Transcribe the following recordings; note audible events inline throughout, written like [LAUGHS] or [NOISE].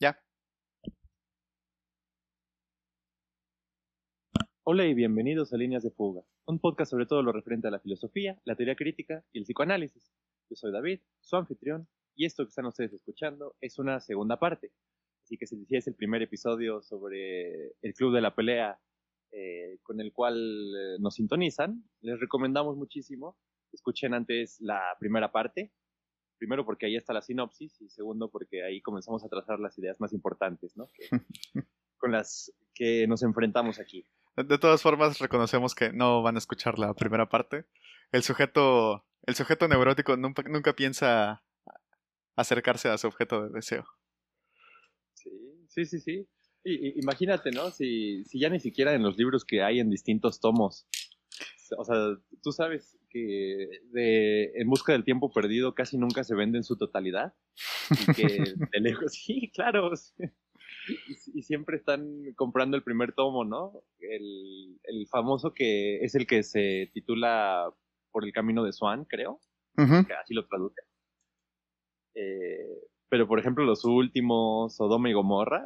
Ya. Hola y bienvenidos a Líneas de Fuga, un podcast sobre todo lo referente a la filosofía, la teoría crítica y el psicoanálisis. Yo soy David, su anfitrión, y esto que están ustedes escuchando es una segunda parte. Así que si es el primer episodio sobre el Club de la Pelea eh, con el cual eh, nos sintonizan, les recomendamos muchísimo escuchen antes la primera parte. Primero porque ahí está la sinopsis y segundo porque ahí comenzamos a trazar las ideas más importantes, ¿no? Que- [LAUGHS] con las que nos enfrentamos aquí. De, todas formas, reconocemos que no van a escuchar la primera parte. El sujeto, el sujeto neurótico nunca, nunca piensa acercarse a su objeto de deseo. Sí, sí, sí, sí. Y, y- imagínate, ¿no? Si, si ya ni siquiera en los libros que hay en distintos tomos. O sea, tú sabes que de En Busca del Tiempo Perdido casi nunca se vende en su totalidad. Y que [LAUGHS] de lejos, sí, claro. Y, y siempre están comprando el primer tomo, ¿no? El, el famoso que es el que se titula Por el Camino de Swan, creo Ujú. que así lo traduce. Eh, pero por ejemplo los últimos, Sodoma y Gomorra,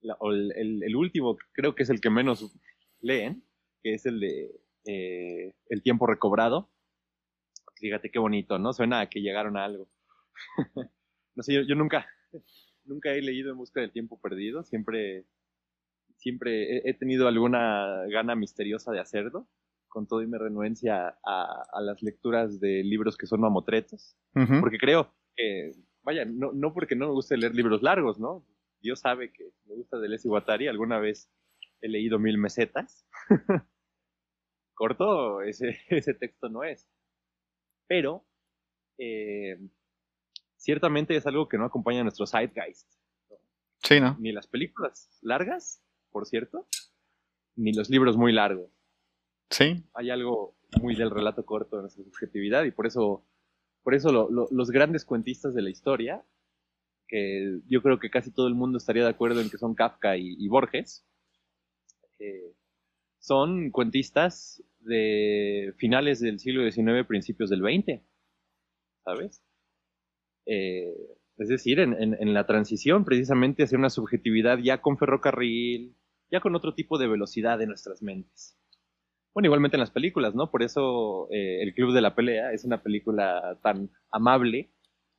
la- o el, el- el último creo que es el que menos leen, que es el de eh, El tiempo recobrado. Fíjate qué bonito, ¿no? Suena a que llegaron a algo. [LAUGHS] no sé, yo, yo nunca, [LAUGHS] nunca he leído En busca del tiempo perdido, siempre, siempre he, he tenido alguna gana misteriosa de hacerlo, con todo y mi renuencia a, a las lecturas de libros que son mamotretos porque creo que, vaya, no, no porque no me guste leer libros largos, ¿no? Dios sabe que me gusta de Les Guattari, alguna vez he leído mil mesetas. [LAUGHS] Corto, ese, [LAUGHS] ese texto no es. Pero, eh, ciertamente es algo que no acompaña a nuestro zeitgeist. Sí, ¿no? Ni las películas largas, por cierto, ni los libros muy largos Sí. hay algo muy del relato corto de nuestra subjetividad y por eso, por eso lo- lo- los grandes cuentistas de la historia, que yo creo que casi todo el mundo estaría de acuerdo en que son Kafka y, y Borges, eh, son cuentistas de finales del siglo XIX, principios del XX, ¿sabes? Eh, es decir, en, en- en la transición precisamente hacia una subjetividad ya con ferrocarril, ya con otro tipo de velocidad en nuestras mentes. Bueno, igualmente en las películas, ¿no? Por eso eh, El Club de la Pelea es una película tan amable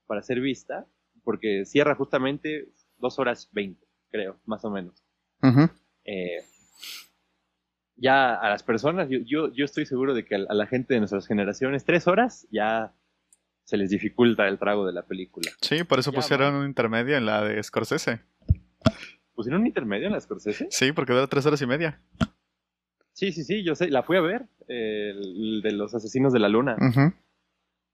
para ser vista, porque cierra justamente dos horas veinte, creo, más o menos. Eh, ya a las personas, yo, yo, yo estoy seguro de que a, la gente de nuestras generaciones, tres horas ya se les dificulta el trago de la película. Sí, por eso Ya, pusieron un intermedio en la de Scorsese. ¿Pusieron un intermedio en la Scorsese? Sí, porque dura tres horas y media. Sí, sí, sí, yo sé, la fui a ver, eh, el de los asesinos de la luna.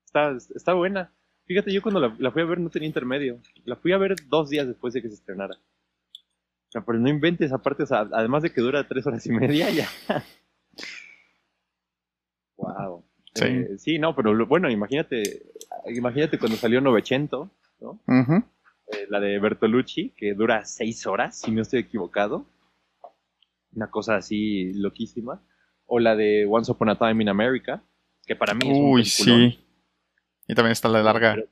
Está, está buena. Fíjate, yo cuando la, la fui a ver no tenía intermedio. La fui a ver dos días después de que se estrenara. O sea, pero no inventes, aparte, o sea, además de que dura tres horas y media, ya. wow. Sí. Eh, sí, no, pero lo- bueno, imagínate, imagínate cuando salió Novecento, ¿no? Ujú. Eh, la de Bertolucci, que dura seis horas, si no estoy equivocado. Una cosa así loquísima. O la de Once Upon a Time in America, que para mí es un Uy, sí. Y también está la larga. Pero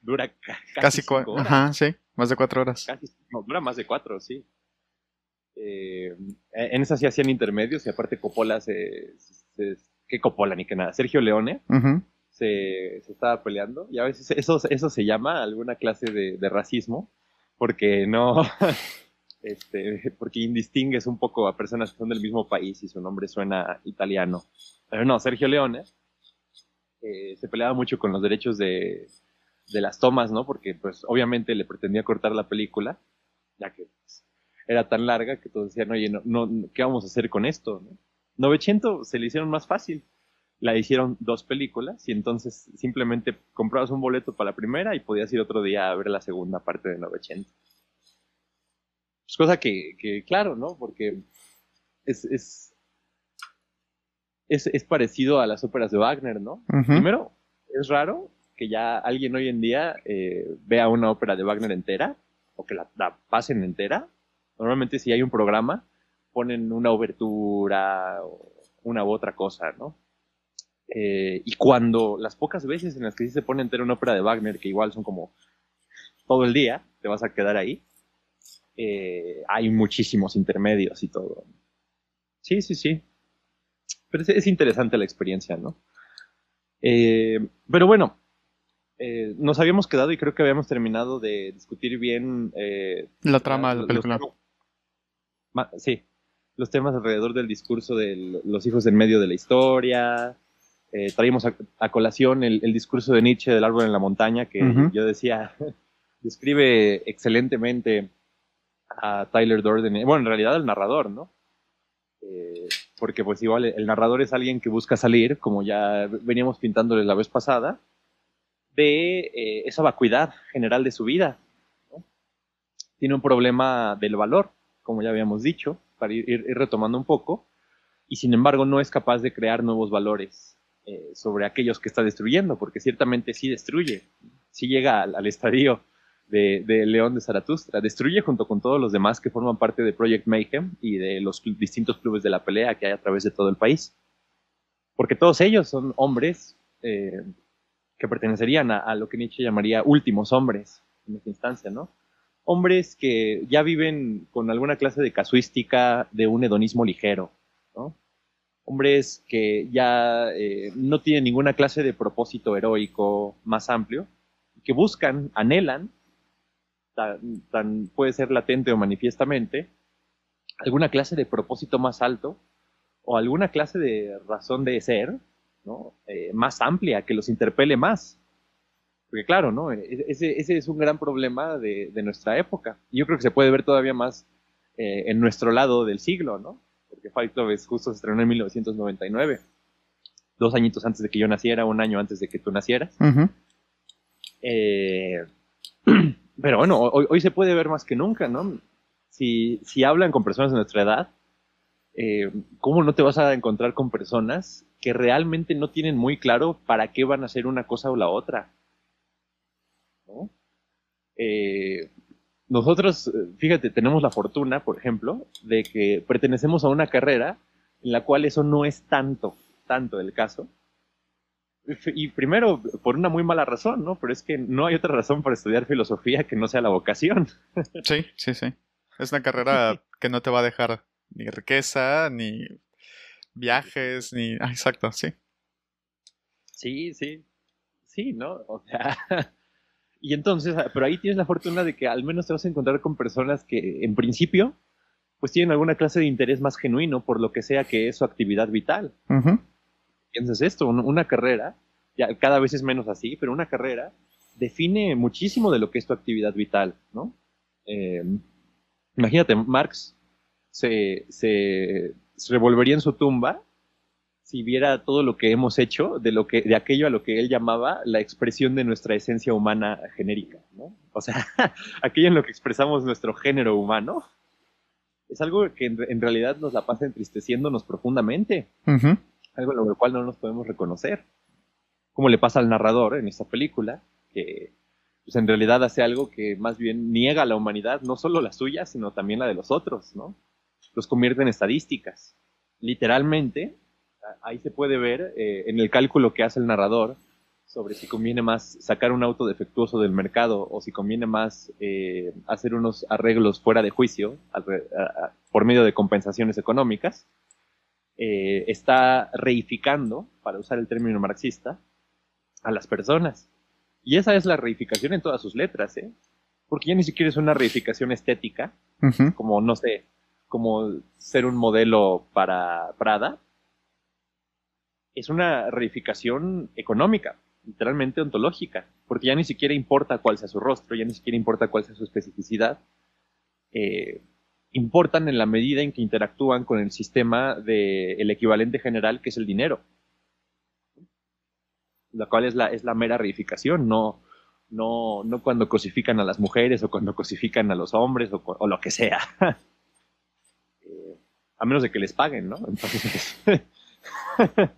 Dura ca- casi, Casi cinco horas. Ajá, sí. Más de cuatro horas. Casi, no, dura más de cuatro, sí. Eh, en esa sí hacían intermedios y aparte Coppola se... se- ¿Qué Coppola ni que nada? Sergio Leone se, se estaba peleando y a veces eso, eso se llama alguna clase de, de racismo porque no... [LAUGHS] Este, porque indistingues un poco a personas que son del mismo país y su nombre suena italiano. Pero no, Sergio Leone eh, se peleaba mucho con los derechos de, de las tomas, ¿no? Porque, pues, obviamente le pretendía cortar la película, ya que pues, era tan larga que todos decían, oye, no, no, ¿qué vamos a hacer con esto? ¿no? 900 se le hicieron más fácil. La hicieron dos películas y entonces simplemente comprabas un boleto para la primera y podías ir otro día a ver la segunda parte de 900. Pues cosa que, que, claro, ¿no? Porque es, es, es, es parecido a las óperas de Wagner, ¿no? Primero, es raro que ya alguien hoy en día eh, vea una ópera de Wagner entera o que la, pasen entera. Normalmente si hay un programa, ponen una obertura o una u otra cosa, ¿no? Eh, y cuando las pocas veces en las que sí se pone entera una ópera de Wagner, que igual son como todo el día, te vas a quedar ahí, eh, hay muchísimos intermedios y todo. Sí, sí, sí. Pero es, interesante la experiencia, ¿no? Pero bueno, eh, nos habíamos quedado y creo que habíamos terminado de discutir bien la trama de la película. sí, los temas alrededor del discurso de los hijos en medio de la historia. traímos a, colación el, discurso de Nietzsche del árbol en la montaña, que yo decía, [LAUGHS] describe excelentemente a Tyler Durden, bueno, en realidad el narrador, ¿no? Eh, porque pues igual el narrador es alguien que busca salir, como ya veníamos pintándole la vez pasada, de eh, esa vacuidad general de su vida. Tiene un problema del valor, como ya habíamos dicho, para ir, retomando un poco, y sin embargo no es capaz de crear nuevos valores eh, sobre aquellos que está destruyendo, porque ciertamente sí destruye, sí llega al, estadio de, León de Zaratustra. Destruye junto con todos los demás que forman parte de Project Mayhem y de los distintos clubes de la pelea que hay a través de todo el país. Porque todos ellos son hombres eh, que pertenecerían a, lo que Nietzsche llamaría últimos hombres en esta instancia, ¿no? Hombres que ya viven con alguna clase de casuística de un hedonismo ligero, ¿no? Hombres que ya eh, no tienen ninguna clase de propósito heroico más amplio, que buscan, anhelan tan, puede ser latente o manifiestamente, alguna clase de propósito más alto o alguna clase de razón de ser ¿no? Eh, más amplia que los interpele más. Porque claro, ¿no? E, ese, ese es un gran problema de, de, nuestra época. Y yo creo que se puede ver todavía más eh, en nuestro lado del siglo, ¿no? Porque Fight Club es justo se estrenó en 1999. Dos añitos antes de que yo naciera, un año antes de que tú nacieras. eh, [CLEARS THROAT] Pero bueno, hoy, se puede ver más que nunca, ¿no? Si, si hablan con personas de nuestra edad, eh, ¿cómo no te vas a encontrar con personas que realmente no tienen muy claro para qué van a hacer una cosa o la otra? ¿No? Eh, nosotros, fíjate, tenemos la fortuna, por ejemplo, de que pertenecemos a una carrera en la cual eso no es tanto, tanto el caso, y primero, por una muy mala razón, ¿no? Pero es que no hay otra razón para estudiar filosofía que no sea la vocación. Sí, sí, sí. Es una carrera [LAUGHS] que no te va a dejar ni riqueza, ni viajes, ni... Ah, exacto, sí. Sí, sí. Sí, ¿no? O sea... [LAUGHS] Y entonces, ah, pero ahí tienes la fortuna de que al menos te vas a encontrar con personas que, en principio, pues tienen alguna clase de interés más genuino por lo que sea que es su actividad vital piensas esto, una carrera, ya cada vez es menos así, pero una carrera define muchísimo de lo que es tu actividad vital, ¿no? Eh, imagínate, Marx se, se, revolvería en su tumba si viera todo lo que hemos hecho de lo que de aquello a lo que él llamaba la expresión de nuestra esencia humana genérica, ¿no? O sea, [LAUGHS] aquello en lo que expresamos nuestro género humano es algo que en, realidad nos la pasa entristeciéndonos profundamente algo en lo cual no nos podemos reconocer. Como le pasa al narrador en esta película, que pues, en realidad hace algo que más bien niega a la humanidad, no solo la suya, sino también la de los otros, ¿no? Los convierte en estadísticas. Literalmente, ahí se puede ver eh, en el cálculo que hace el narrador sobre si conviene más sacar un auto defectuoso del mercado o si conviene más eh, hacer unos arreglos fuera de juicio por medio de compensaciones económicas eh, está reificando, para usar el término marxista, a las personas. Y esa es la reificación en todas sus letras, ¿eh? Porque ya ni siquiera es una reificación estética, como, no sé, como ser un modelo para Prada. Es una reificación económica, literalmente ontológica, porque ya ni siquiera importa cuál sea su rostro, ya ni siquiera importa cuál sea su especificidad. Eh, importan en la medida en que interactúan con el sistema del equivalente general que es el dinero. La cual es la, es la mera reificación, no, no, no cuando cosifican a las mujeres o cuando cosifican a los hombres o, lo que sea. [LAUGHS] A menos de que les paguen, ¿no? Entonces, [LAUGHS]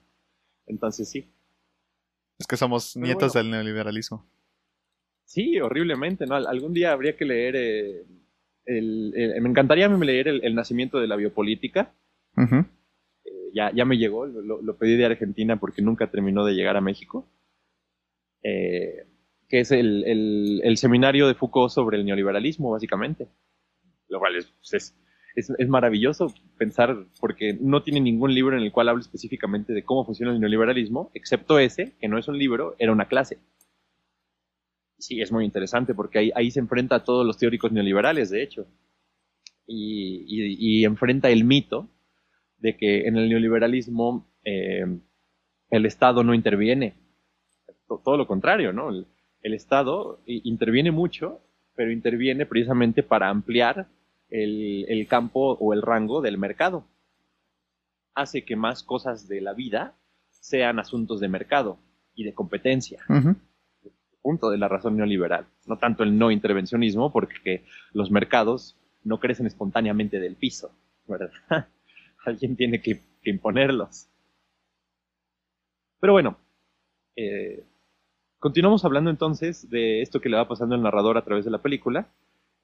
entonces sí. Es que somos nietos del neoliberalismo. Sí, horriblemente, ¿no? Algún día habría que leer eh, me encantaría a mí leer el, nacimiento de la biopolítica. Eh, ya, ya me llegó, lo, pedí de Argentina porque nunca terminó de llegar a México. Eh, que es el, seminario de Foucault sobre el neoliberalismo, básicamente. lo cual pues, es, es, es, maravilloso pensar, porque no tiene ningún libro en el cual hable específicamente de cómo funciona el neoliberalismo, excepto ese, que no es un libro, era una clase. Sí, es muy interesante porque ahí, ahí se enfrenta a todos los teóricos neoliberales, de hecho, y, y, enfrenta el mito de que en el neoliberalismo eh, el Estado no interviene. Todo lo contrario, ¿no? El Estado interviene mucho, pero interviene precisamente para ampliar el, el, campo o el rango del mercado. Hace que más cosas de la vida sean asuntos de mercado y de competencia. Uh -huh. Punto de la razón neoliberal. No tanto el no intervencionismo, porque los mercados no crecen espontáneamente del piso, ¿verdad? [LAUGHS] Alguien tiene que, que imponerlos. Pero bueno, eh, continuamos hablando entonces de esto que le va pasando al narrador a través de la película.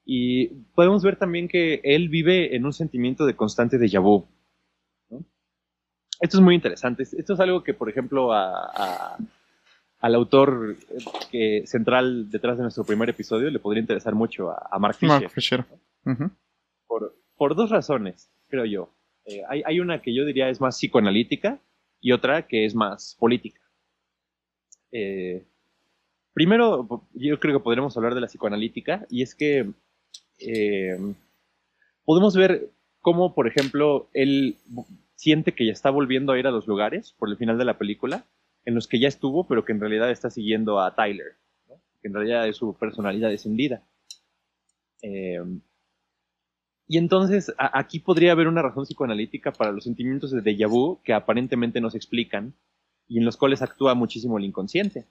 Y podemos ver también que él vive en un sentimiento de constante déjà vu. ¿no? Esto es muy interesante. Esto es algo que, por ejemplo, a, a, al autor que, central detrás de nuestro primer episodio le podría interesar mucho a, a Mark Fisher. Mark Fisher. Uh -huh. por, por, dos razones, creo yo. Eh, hay, hay, una que yo diría es más psicoanalítica y otra que es más política. Eh, primero, yo creo que podremos hablar de la psicoanalítica y es que eh, podemos ver cómo, por ejemplo, él siente que ya está volviendo a ir a los lugares por el final de la película en los que ya estuvo, pero que en realidad está siguiendo a Tyler, que en realidad es su personalidad descendida. Eh, y entonces aquí podría haber una razón psicoanalítica para los sentimientos de déjà vu que aparentemente no se explican y en los cuales actúa muchísimo el inconsciente.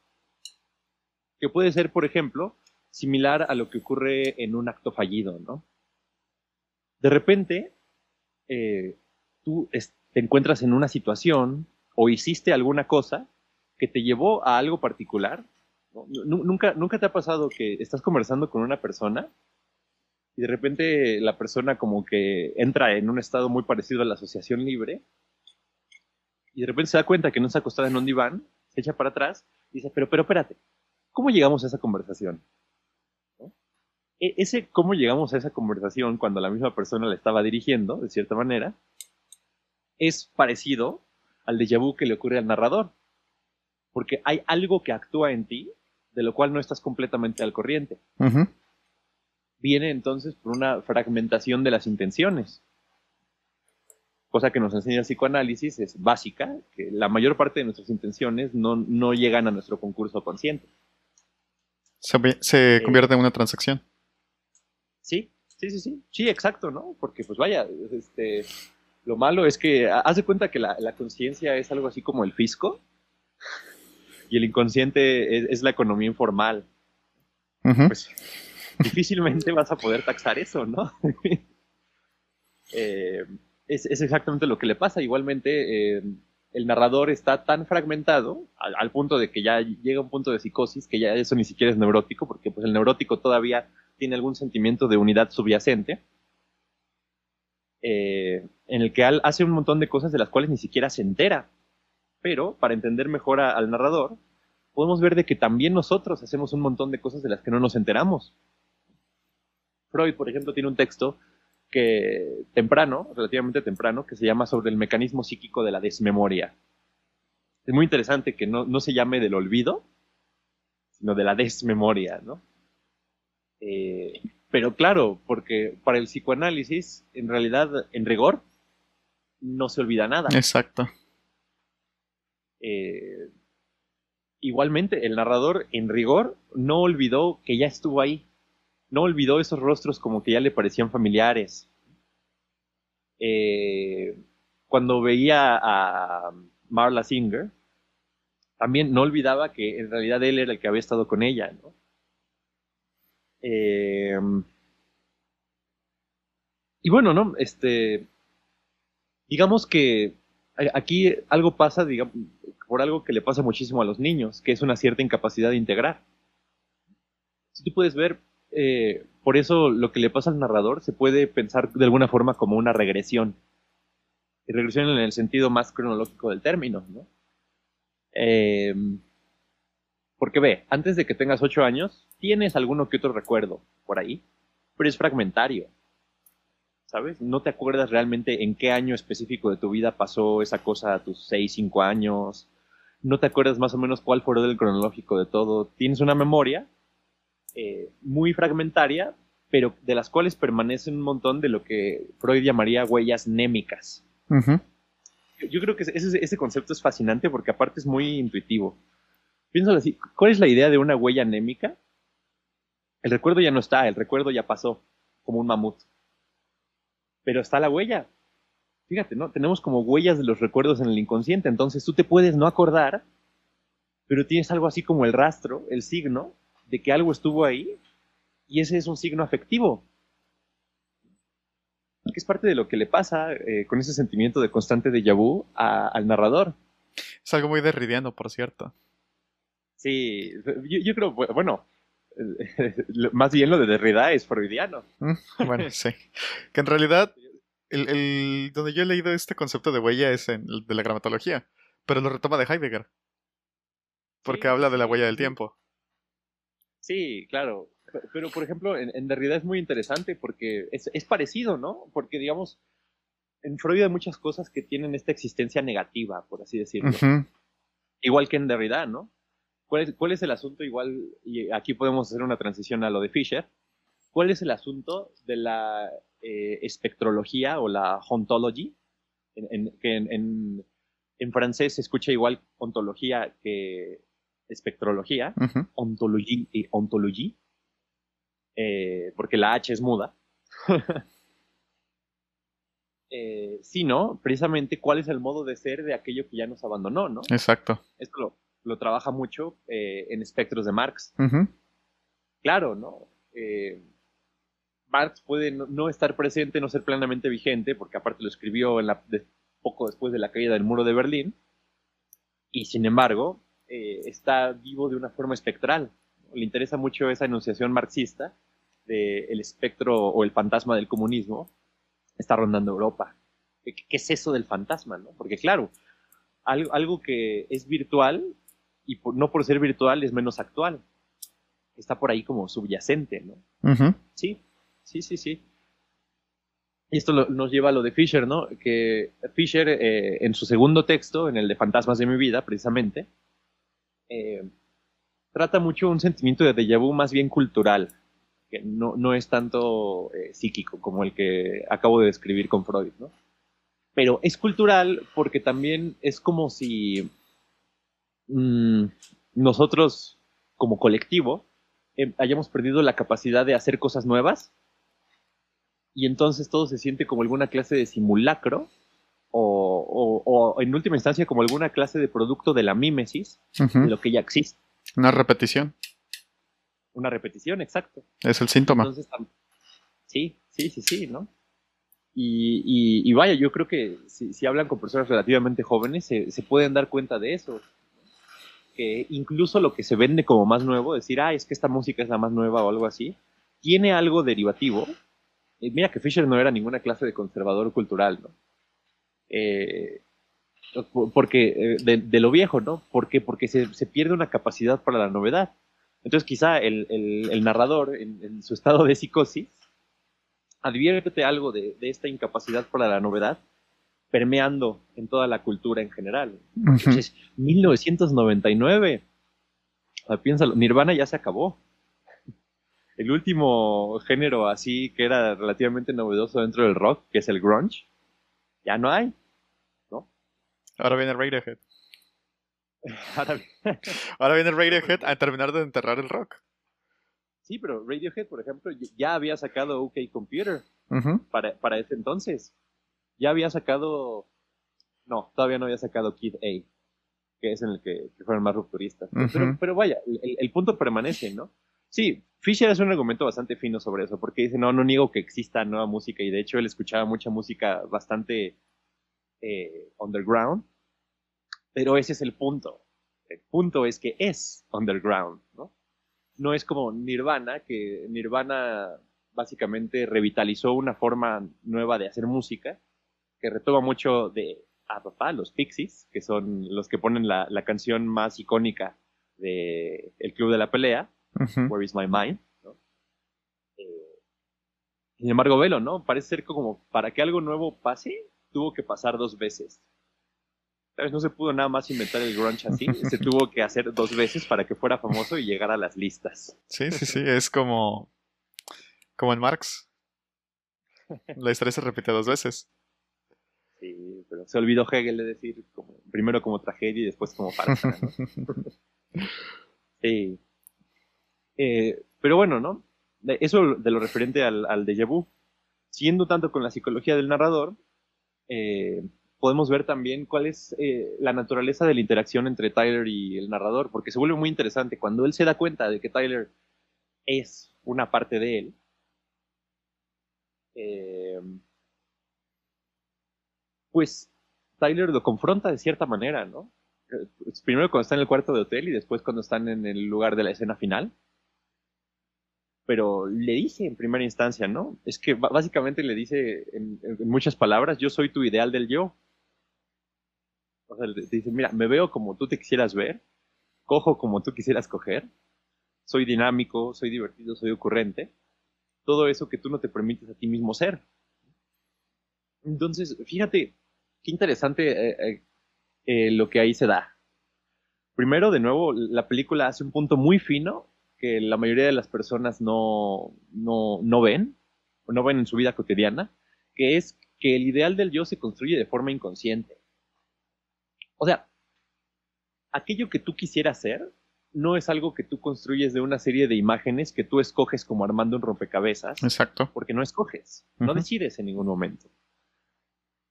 Que puede ser, por ejemplo, similar a lo que ocurre en un acto fallido, ¿no? De repente, eh, tú te encuentras en una situación o hiciste alguna cosa que te llevó a algo particular. ¿Nunca, ¿Nunca te ha pasado que estás conversando con una persona y de repente la persona como que entra en un estado muy parecido a la asociación libre y de repente se da cuenta que no está acostada en un diván, se echa para atrás y dice, pero, pero espérate, ¿cómo llegamos a esa conversación? E ese cómo llegamos a esa conversación cuando la misma persona la estaba dirigiendo, de cierta manera, es parecido al déjà vu que le ocurre al narrador. Porque hay algo que actúa en ti de lo cual no estás completamente al corriente. Uh -huh viene entonces por una fragmentación de las intenciones. Cosa que nos enseña el psicoanálisis es básica, que la mayor parte de nuestras intenciones no, no llegan a nuestro concurso consciente. Se, se convierte eh, en una transacción. Sí, sí, sí, sí, sí, exacto, ¿no? Porque pues vaya, este, lo malo es que haz de cuenta que la, la conciencia es algo así como el fisco y el inconsciente es, es la economía informal. Uh -huh. Pues difícilmente vas a poder taxar eso, ¿no? [LAUGHS] eh, es, es, exactamente lo que le pasa. Igualmente, eh, el narrador está tan fragmentado al, al, punto de que ya llega un punto de psicosis que ya eso ni siquiera es neurótico, porque pues el neurótico todavía tiene algún sentimiento de unidad subyacente, eh, en el que hace un montón de cosas de las cuales ni siquiera se entera. Pero para entender mejor al narrador, podemos ver de que también nosotros hacemos un montón de cosas de las que no nos enteramos. Freud, por ejemplo, tiene un texto que temprano, relativamente temprano, que se llama sobre el mecanismo psíquico de la desmemoria. Es muy interesante que no, no se llame del olvido, sino de la desmemoria, ¿no? Eh, pero claro, porque para el psicoanálisis, en realidad, en rigor, no se olvida nada. Exacto. Eh, igualmente, el narrador, en rigor, no olvidó que ya estuvo ahí no olvidó esos rostros como que ya le parecían familiares. Eh, cuando veía a Marla Singer, también no olvidaba que en realidad él era el que había estado con ella, ¿no? Eh, y bueno, ¿no? Este, digamos que aquí algo pasa, digamos, por algo que le pasa muchísimo a los niños, que es una cierta incapacidad de integrar. Si tú puedes ver, eh, por eso lo que le pasa al narrador se puede pensar de alguna forma como una regresión. Y regresión en el sentido más cronológico del término, ¿no? Eh, porque ve, antes de que tengas ocho años, tienes alguno que otro recuerdo por ahí, pero es fragmentario. ¿sabes? No te acuerdas realmente en qué año específico de tu vida pasó esa cosa a tus 6, 5 años. No te acuerdas más o menos cuál fue el cronológico de todo. Tienes una memoria eh, muy fragmentaria, pero de las cuales permanece un montón de lo que Freud llamaría huellas némicas. yo, creo que ese, ese, concepto es fascinante porque aparte es muy intuitivo. Piénsalo así, ¿cuál es la idea de una huella anémica? El recuerdo ya no está, el recuerdo ya pasó, como un mamut pero está la huella. Fíjate, ¿no? Tenemos como huellas de los recuerdos en el inconsciente, entonces tú te puedes no acordar, pero tienes algo así como el rastro, el signo de que algo estuvo ahí, y ese es un signo afectivo. Que es parte de lo que le pasa eh, con ese sentimiento de constante de vu al narrador. Es algo muy derridiano, por cierto. Sí, yo creo, bueno, [LAUGHS] más bien lo de Derrida es freudiano. Mm, bueno, sí. Que en realidad, el, donde yo he leído este concepto de huella es en el de la gramatología, pero lo retoma de Heidegger. Porque habla de la huella del tiempo. Sí, claro. Pero, por ejemplo, en, Derrida es muy interesante porque es, parecido, ¿no? Porque, digamos, en Freud hay muchas cosas que tienen esta existencia negativa, por así decirlo. Igual que en Derrida, ¿no? ¿Cuál es, el asunto igual? Y aquí podemos hacer una transición a lo de Fisher. ¿Cuál es el asunto de la eh, espectrología o la ontology? En, que en, francés se escucha igual ontología que espectrología, ontology y ontology, eh, porque la H es muda. [LAUGHS] eh, sino, precisamente, cuál es el modo de ser de aquello que ya nos abandonó, ¿no? Exacto. Esto lo, lo trabaja mucho eh, en espectros de Marx. Claro, ¿no? Eh, Marx puede no, estar presente, no ser plenamente vigente, porque aparte lo escribió en la, poco después de la caída del muro de Berlín, y sin embargo eh, está vivo de una forma espectral. Le interesa mucho esa enunciación marxista del el espectro o el fantasma del comunismo está rondando Europa. ¿Qué, es eso del fantasma? ¿no? Porque claro, algo, algo que es virtual y no por ser virtual es menos actual. Está por ahí como subyacente, ¿no? Sí, sí, sí, sí. Y esto nos lleva a lo de Fisher, ¿no? Que Fisher, eh, en su segundo texto, en el de Fantasmas de mi vida, precisamente, eh, trata mucho un sentimiento de déjà vu más bien cultural, que no, no es tanto eh, psíquico como el que acabo de describir con Freud, ¿no? Pero es cultural porque también es como si Mm, nosotros como colectivo eh, hayamos perdido la capacidad de hacer cosas nuevas y entonces todo se siente como alguna clase de simulacro o, en última instancia como alguna clase de producto de la mímesis de lo que ya existe. Una repetición. Una repetición, exacto. Es el síntoma. sí, sí, sí, sí, ¿no? Y, vaya, yo creo que si, hablan con personas relativamente jóvenes, se, se, pueden dar cuenta de eso que incluso lo que se vende como más nuevo, decir, ah, es que esta música es la más nueva o algo así, tiene algo derivativo. Eh, mira que Fisher no era ninguna clase de conservador cultural, ¿no? Eh, porque eh, de, lo viejo, ¿no? ¿Por qué? Porque se, pierde una capacidad para la novedad. Entonces quizá el, narrador en, su estado de psicosis advierte algo de, de esta incapacidad para la novedad permeando en toda la cultura en general. Entonces, 1999. piénsalo, Nirvana ya se acabó. El último género así que era relativamente novedoso dentro del rock, que es el grunge, ya no hay. ¿no? Ahora viene Radiohead. [LAUGHS] Ahora, [LAUGHS] Ahora viene Radiohead a terminar de enterrar el rock. Sí, pero Radiohead, por ejemplo, ya había sacado OK Computer para, para ese entonces ya había sacado, no, todavía no había sacado Kid A, que es en el que, fueron más rupturistas. pero, vaya, el, punto permanece, ¿no? Sí, Fisher es un argumento bastante fino sobre eso, porque dice, no, no niego que exista nueva música, y de hecho él escuchaba mucha música bastante eh, underground, pero ese es el punto. El punto es que es underground, ¿no? No es como Nirvana, que Nirvana básicamente revitalizó una forma nueva de hacer música, que retoma mucho de a papá, los Pixies, que son los que ponen la, canción más icónica de El Club de la Pelea, Where is My Mind. Eh, Sin embargo, velo, ¿no? Parece ser como para que algo nuevo pase, tuvo que pasar dos veces. ¿Sabes? No se pudo nada más inventar el grunge así, [LAUGHS] se tuvo que hacer dos veces para que fuera famoso y llegar a las listas. Sí, sí, sí, es como, como en Marx. La historia se repite dos veces. Sí, pero se olvidó Hegel de decir como, primero como tragedia y después como farsa. [LAUGHS] sí. Eh, pero bueno, ¿no? Eso de lo referente al, al déjà vu. Siguiendo tanto con la psicología del narrador, eh, podemos ver también cuál es eh, la naturaleza de la interacción entre Tyler y el narrador, porque se vuelve muy interesante. Cuando él se da cuenta de que Tyler es una parte de él, pues Tyler lo confronta de cierta manera, ¿no? Primero cuando está en el cuarto de hotel y después cuando están en el lugar de la escena final pero le dice en primera instancia, ¿no? Es que básicamente le dice en, muchas palabras, yo soy tu ideal del yo. O sea, le dice, mira, me veo como tú te quisieras ver, cojo como tú quisieras coger, soy dinámico, soy divertido, soy ocurrente, todo eso que tú no te permites a ti mismo ser. Entonces, fíjate, qué interesante eh, eh, eh, lo que ahí se da. Primero, de nuevo, la película hace un punto muy fino que la mayoría de las personas no, no, ven, o no ven en su vida cotidiana, que es que el ideal del yo se construye de forma inconsciente. O sea, aquello que tú quisieras ser no es algo que tú construyes de una serie de imágenes que tú escoges como armando un rompecabezas. Exacto. Porque no escoges, no decides en ningún momento.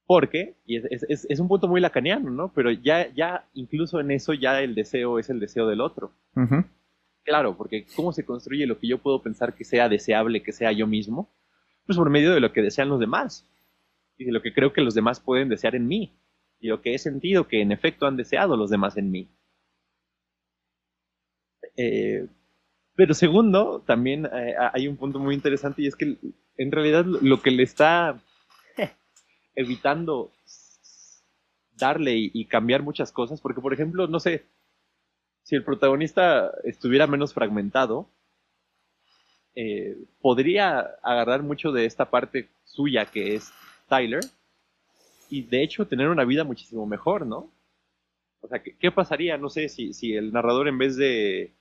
Porque, y es, un punto muy lacaniano, ¿no? Pero ya, ya, incluso en eso, ya el deseo es el deseo del otro. Claro, porque ¿cómo se construye lo que yo puedo pensar que sea deseable, que sea yo mismo? Pues por medio de lo que desean los demás y de lo que creo que los demás pueden desear en mí y lo que he sentido que en efecto han deseado los demás en mí. Eh, pero segundo, también eh, hay un punto muy interesante y es que en realidad lo que le está evitando darle y cambiar muchas cosas, porque por ejemplo, no sé, si el protagonista estuviera menos fragmentado, eh, podría agarrar mucho de esta parte suya que es Tyler y de hecho tener una vida muchísimo mejor, ¿no? O sea, ¿qué, pasaría? No sé si, si, el narrador en vez de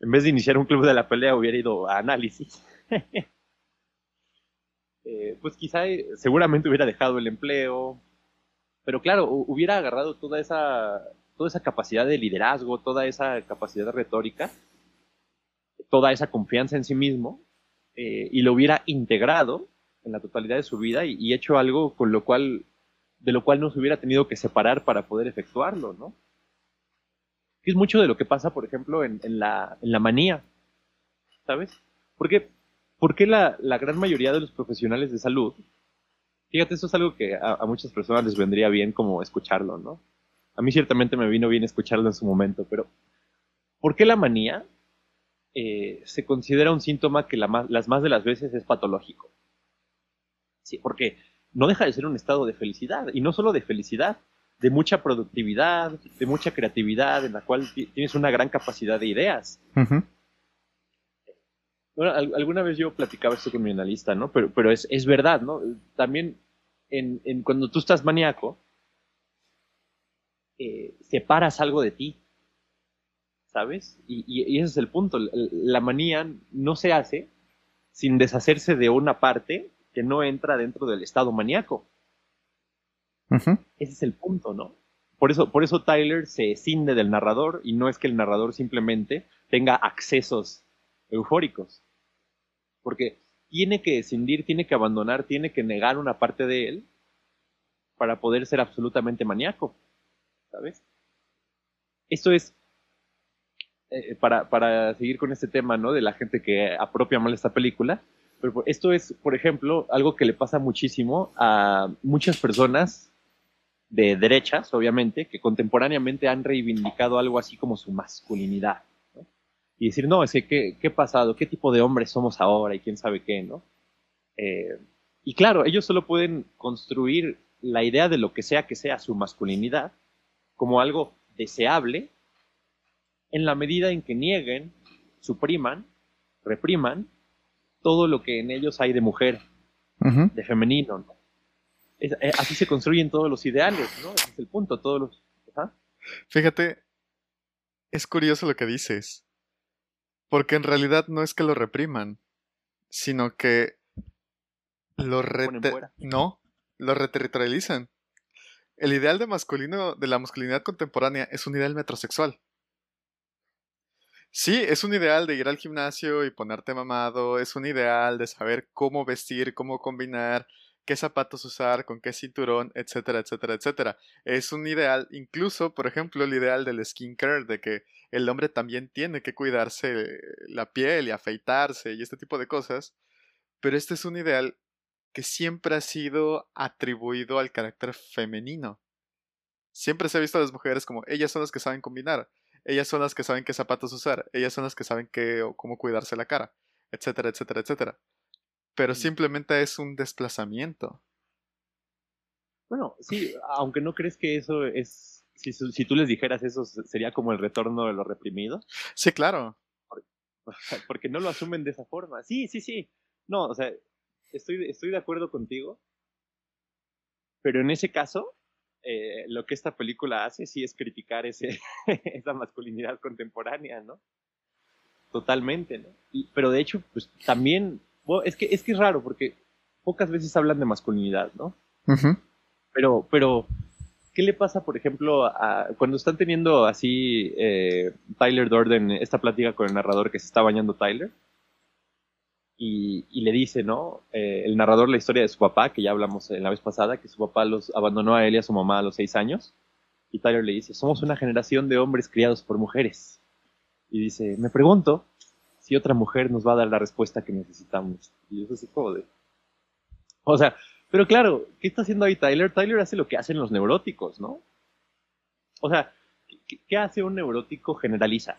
en vez de iniciar un club de la pelea hubiera ido a análisis. [LAUGHS] Eh, pues quizá eh, seguramente hubiera dejado el empleo, pero claro, hubiera agarrado toda esa toda esa capacidad de liderazgo, toda esa capacidad retórica, toda esa confianza en sí mismo, eh, y lo hubiera integrado en la totalidad de su vida y, hecho algo con lo cual, de lo cual no se hubiera tenido que separar para poder efectuarlo, ¿no? Que es mucho de lo que pasa, por ejemplo, en, la, manía, ¿sabes? Porque, porque la, la, gran mayoría de los profesionales de salud, fíjate, esto es algo que a, muchas personas les vendría bien como escucharlo, ¿no? A mí ciertamente me vino bien escucharlo en su momento, pero ¿por qué la manía eh, se considera un síntoma que las más de las veces es patológico? Sí, porque no deja de ser un estado de felicidad, y no solo de felicidad, de mucha productividad, de mucha creatividad, en la cual tienes una gran capacidad de ideas. Bueno, alguna vez yo platicaba esto con mi analista, ¿no? Pero, pero es, es verdad, ¿no? También en, cuando tú estás maníaco, eh, separas algo de ti, ¿sabes? Y, ese es el punto. La manía no se hace sin deshacerse de una parte que no entra dentro del estado maníaco. Ese es el punto, ¿no? Por eso, por eso Tyler se escinde del narrador y no es que el narrador simplemente tenga accesos eufóricos. Porque tiene que escindir, tiene que abandonar, tiene que negar una parte de él para poder ser absolutamente maníaco. ¿sabes? Esto es, eh, para, seguir con este tema, ¿no? De la gente que apropia mal esta película, pero esto es, por ejemplo, algo que le pasa muchísimo a muchas personas de derechas, obviamente, que contemporáneamente han reivindicado algo así como su masculinidad. Y decir, no, es que, ¿qué, ¿qué, pasado? ¿Qué tipo de hombres somos ahora? Y quién sabe qué, ¿no? Eh, y claro, ellos solo pueden construir la idea de lo que sea que sea su masculinidad como algo deseable en la medida en que nieguen, supriman, repriman todo lo que en ellos hay de mujer, de femenino, ¿no? Eh, así se construyen todos los ideales, ¿no? Ese es el punto, todos los... Fíjate, es curioso lo que dices, porque en realidad no es que lo repriman, sino que lo no, lo reterritorializan. El ideal de masculino de la masculinidad contemporánea es un ideal metrosexual. Sí, es un ideal de ir al gimnasio y ponerte mamado, es un ideal de saber cómo vestir, cómo combinar, qué zapatos usar, con qué cinturón, etcétera, etcétera, etcétera. Es un ideal, incluso, por ejemplo, el ideal del skincare, de que el hombre también tiene que cuidarse la piel y afeitarse y este tipo de cosas. Pero este es un ideal que siempre ha sido atribuido al carácter femenino. Siempre se ha visto a las mujeres como ellas son las que saben combinar, ellas son las que saben qué zapatos usar, ellas son las que saben qué o cómo cuidarse la cara, etcétera, etcétera, etcétera pero simplemente es un desplazamiento. Bueno, sí, aunque no crees que eso es, si, tú les dijeras eso, sería como el retorno de lo reprimido. Sí, claro. [LAUGHS] Porque, no lo asumen de esa forma. Sí, sí, sí. No, o sea, estoy, estoy de acuerdo contigo, pero en ese caso, eh, lo que esta película hace sí es criticar ese, [LAUGHS] esa masculinidad contemporánea, ¿no? Totalmente, ¿no? pero de hecho, pues también es que, es que es raro porque pocas veces hablan de masculinidad, ¿no? Pero, pero, ¿qué le pasa, por ejemplo, a, cuando están teniendo así eh, Tyler Durden esta plática con el narrador que se está bañando Tyler? Y, y le dice, ¿no? Eh, el narrador la historia de su papá, que ya hablamos en la vez pasada, que su papá los abandonó a él y a su mamá a los seis años. Y Tyler le dice, somos una generación de hombres criados por mujeres. Y dice, me pregunto si otra mujer nos va a dar la respuesta que necesitamos. Y eso es como. O sea, pero claro, ¿qué está haciendo ahí Tyler? Tyler hace lo que hacen los neuróticos, ¿no? O sea, ¿qué, hace un neurótico? Generaliza.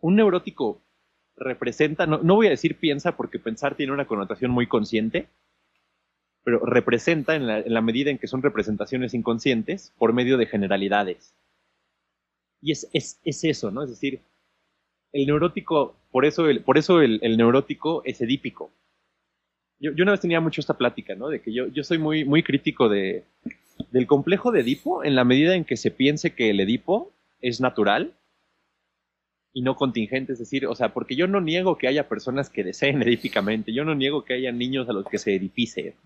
Un neurótico representa, no, voy a decir piensa porque pensar tiene una connotación muy consciente, pero representa en la, medida en que son representaciones inconscientes por medio de generalidades. Y es, es eso, ¿no? Es decir, el neurótico, por eso el, por eso el, neurótico es edípico. Yo, una vez tenía mucho esta plática, ¿no? De que yo, yo soy muy, muy crítico de, del complejo de Edipo en la medida en que se piense que el Edipo es natural y no contingente, es decir, o sea, porque yo no niego que haya personas que deseen [LAUGHS] edípicamente, yo no niego que haya niños a los que se edifice.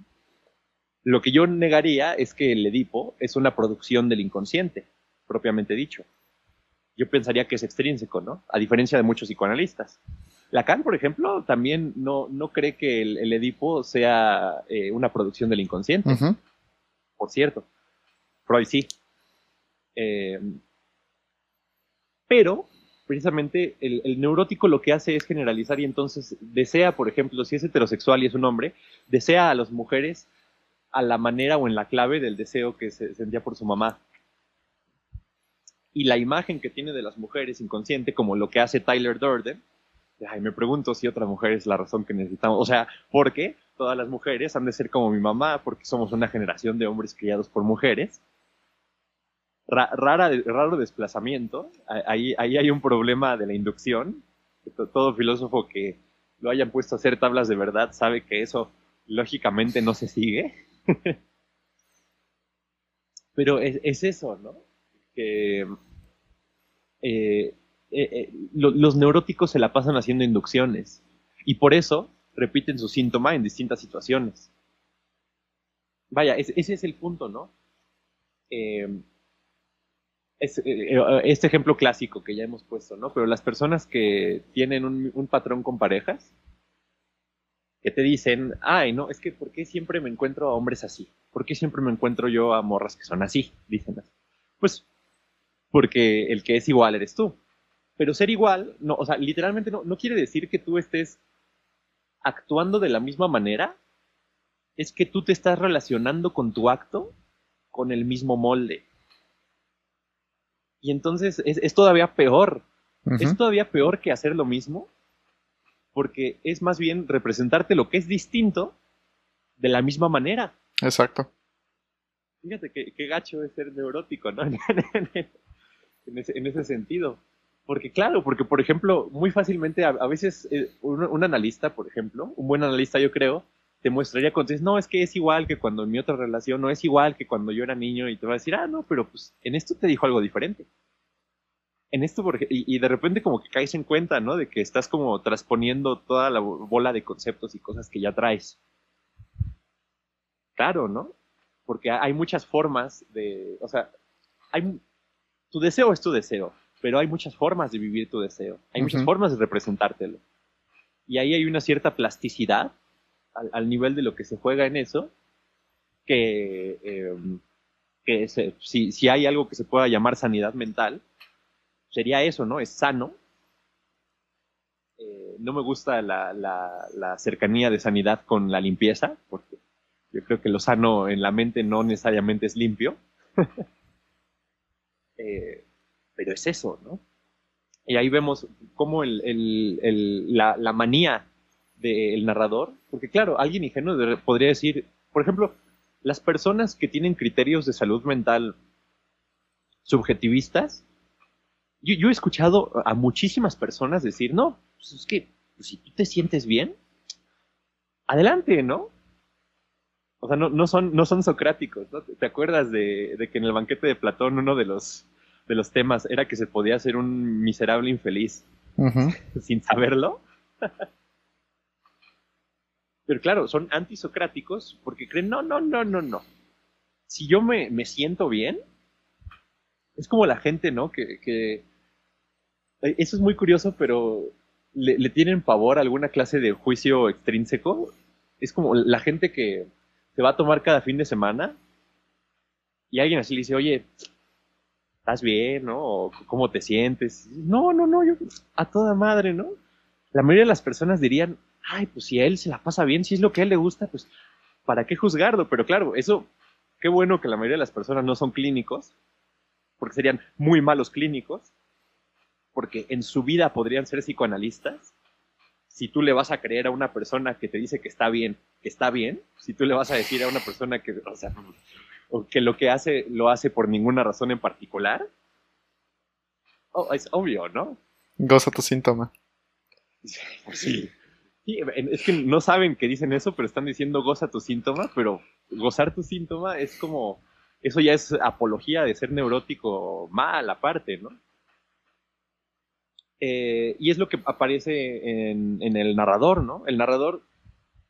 Lo que yo negaría es que el Edipo es una producción del inconsciente, propiamente dicho yo pensaría que es extrínseco, ¿no? A diferencia de muchos psicoanalistas. Lacan, por ejemplo, también no, no cree que el, Edipo sea eh, una producción del inconsciente. Por cierto. Freud sí. Eh, pero, precisamente, el, el, neurótico lo que hace es generalizar y entonces desea, por ejemplo, si es heterosexual y es un hombre, desea a las mujeres a la manera o en la clave del deseo que se sentía por su mamá y la imagen que tiene de las mujeres inconsciente, como lo que hace Tyler Durden, ay, me pregunto si otra mujer es la razón que necesitamos. O sea, ¿por qué todas las mujeres han de ser como mi mamá? Porque somos una generación de hombres criados por mujeres. rara, raro desplazamiento. Ahí, ahí hay un problema de la inducción. Todo filósofo que lo hayan puesto a hacer tablas de verdad sabe que eso lógicamente no se sigue. [LAUGHS] Pero es, es eso, ¿no? Que eh, eh, eh, los neuróticos se la pasan haciendo inducciones y por eso repiten su síntoma en distintas situaciones. Vaya, ese es el punto, ¿no? este ejemplo clásico que ya hemos puesto, ¿no? Pero las personas que tienen un, un, patrón con parejas, que te dicen, ay, no, es que ¿por qué siempre me encuentro a hombres así? ¿Por qué siempre me encuentro yo a morras que son así? Dicen así. Pues porque el que es igual eres tú. Pero ser igual, no, o sea, literalmente no, no quiere decir que tú estés actuando de la misma manera, es que tú te estás relacionando con tu acto con el mismo molde. Y entonces es, todavía peor. Es todavía peor que hacer lo mismo, porque es más bien representarte lo que es distinto de la misma manera. Exacto. Fíjate qué, gacho es ser neurótico, ¿no? [LAUGHS] [LAUGHS] en, ese, sentido. Porque claro, porque por ejemplo, muy fácilmente a, veces eh, un, analista, por ejemplo, un buen analista yo creo, te muestraría cuando dices, no, es que es igual que cuando en mi otra relación, no es igual que cuando yo era niño y te va a decir, ah, no, pero pues en esto te dijo algo diferente. En esto, porque, y, y de repente como que caes en cuenta, ¿no? De que estás como transponiendo toda la bola de conceptos y cosas que ya traes. Claro, ¿no? Porque hay muchas formas de, o sea, hay, tu deseo es tu deseo pero hay muchas formas de vivir tu deseo, hay muchas formas de representártelo. Y ahí hay una cierta plasticidad al, nivel de lo que se juega en eso, que, em, que si, si, hay algo que se pueda llamar sanidad mental, sería eso, ¿no? Es sano. Eh, no me gusta la, la, cercanía de sanidad con la limpieza, porque yo creo que lo sano en la mente no necesariamente es limpio. [LAUGHS] eh, pero es eso, ¿no? Y ahí vemos cómo la, manía del narrador, porque claro, alguien ingenuo podría decir, por ejemplo, las personas que tienen criterios de salud mental subjetivistas, yo, he escuchado a muchísimas personas decir, no, pues es que pues si tú te sientes bien, adelante, ¿no? O sea, no, son, no son socráticos, ¿no? ¿Te acuerdas de, de, que en el banquete de Platón uno de los de los temas era que se podía ser un miserable infeliz [LAUGHS] sin saberlo. Pero claro, son antisocráticos porque creen, no, no, no, no, no. Si yo me, me siento bien, es como la gente, ¿no? Que, que eh, eso es muy curioso, pero le, le, tienen pavor a alguna clase de juicio extrínseco. Es como la gente que se va a tomar cada fin de semana y alguien así le dice, oye, ¿estás bien, no? O, ¿Cómo te sientes? No, no, no, yo a toda madre, ¿no? La mayoría de las personas dirían, ay, pues si a él se la pasa bien, si es lo que a él le gusta, pues, ¿para qué juzgarlo? Pero claro, eso, qué bueno que la mayoría de las personas no son clínicos, porque serían muy malos clínicos, porque en su vida podrían ser psicoanalistas. Si tú le vas a creer a una persona que te dice que está bien, que está bien, si tú le vas a decir a una persona que, o sea, o que lo que hace lo hace por ninguna razón en particular. Oh, es obvio, ¿no? Goza tu síntoma. Sí, es que no saben que dicen eso, pero están diciendo goza tu síntoma, pero gozar tu síntoma es como, eso ya es apología de ser neurótico mal aparte, ¿no? Eh, y es lo que aparece en, en, el narrador, ¿no? El narrador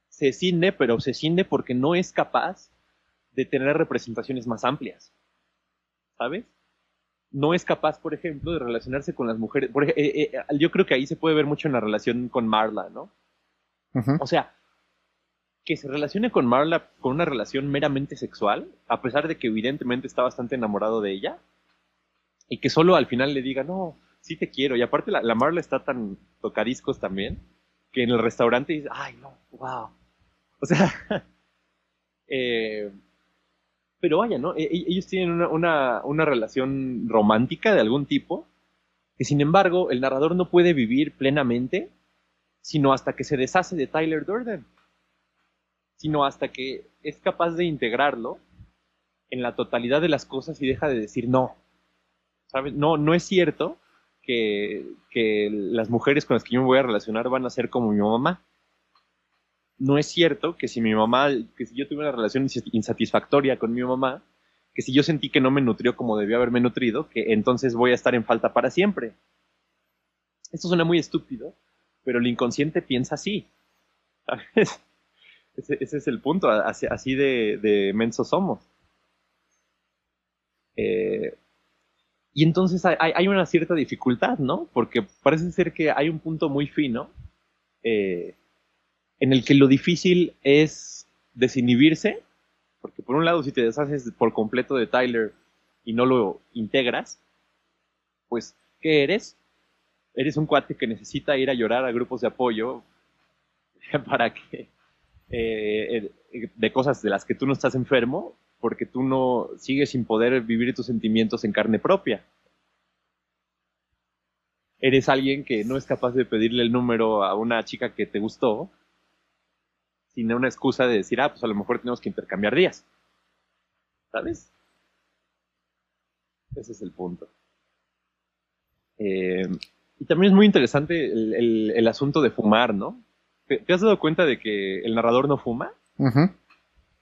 se cinde, pero se cinde porque no es capaz de tener representaciones más amplias. ¿Sabes? No es capaz, por ejemplo, de relacionarse con las mujeres. Eh, eh, yo creo que ahí se puede ver mucho en la relación con Marla, ¿no? O sea, que se relacione con Marla con una relación meramente sexual, a pesar de que evidentemente está bastante enamorado de ella, y que solo al final le diga, no, sí te quiero. Y aparte la, la Marla está tan tocadiscos también, que en el restaurante dice, ay, no, wow. O sea, [LAUGHS] eh, pero vaya, ¿no? E, e, ellos tienen una, relación romántica de algún tipo, que sin embargo el narrador no puede vivir plenamente, sino hasta que se deshace de Tyler Durden, sino hasta que es capaz de integrarlo en la totalidad de las cosas y deja de decir no. ¿Sabes? No, no es cierto que, las mujeres con las que yo me voy a relacionar van a ser como mi mamá no es cierto que si mi mamá, que si yo tuve una relación insatisfactoria con mi mamá, que si yo sentí que no me nutrió como debió haberme nutrido, que entonces voy a estar en falta para siempre. Esto suena muy estúpido, pero el inconsciente piensa así. [LAUGHS] Ese, es el punto, así, de, de mensos somos. Eh, y entonces hay, una cierta dificultad, ¿no? Porque parece ser que hay un punto muy fino eh, en el que lo difícil es desinhibirse, porque por un lado si te deshaces por completo de Tyler y no lo integras, pues, ¿qué eres? Eres un cuate que necesita ir a llorar a grupos de apoyo [LAUGHS] para que, eh, eh, de cosas de las que tú no estás enfermo, porque tú no sigues sin poder vivir tus sentimientos en carne propia. Eres alguien que no es capaz de pedirle el número a una chica que te gustó, sin una excusa de decir, ah, pues a lo mejor tenemos que intercambiar días. ¿Sabes? Ese es el punto. Eh, y también es muy interesante el, asunto de fumar, ¿no? ¿Te, has dado cuenta de que el narrador no fuma?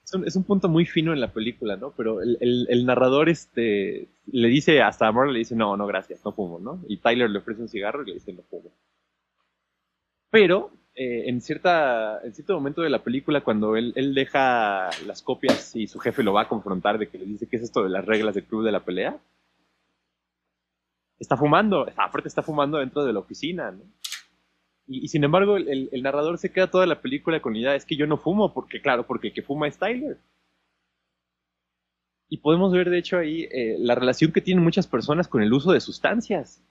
Es, un, punto muy fino en la película, ¿no? Pero el, narrador este, le dice, hasta a le dice, no, no, gracias, no fumo, ¿no? Y Tyler le ofrece un cigarro y le dice, no fumo. Pero eh, en, cierta, en cierto momento de la película, cuando él, él, deja las copias y su jefe lo va a confrontar de que le dice, ¿qué es esto de las reglas del club de la pelea? está fumando, aparte está fumando dentro de la oficina, ¿no? Y, sin embargo, el, narrador se queda toda la película con la idea, es que yo no fumo, porque claro, porque el que fuma es Tyler. Y podemos ver, de hecho, ahí eh, la relación que tienen muchas personas con el uso de sustancias.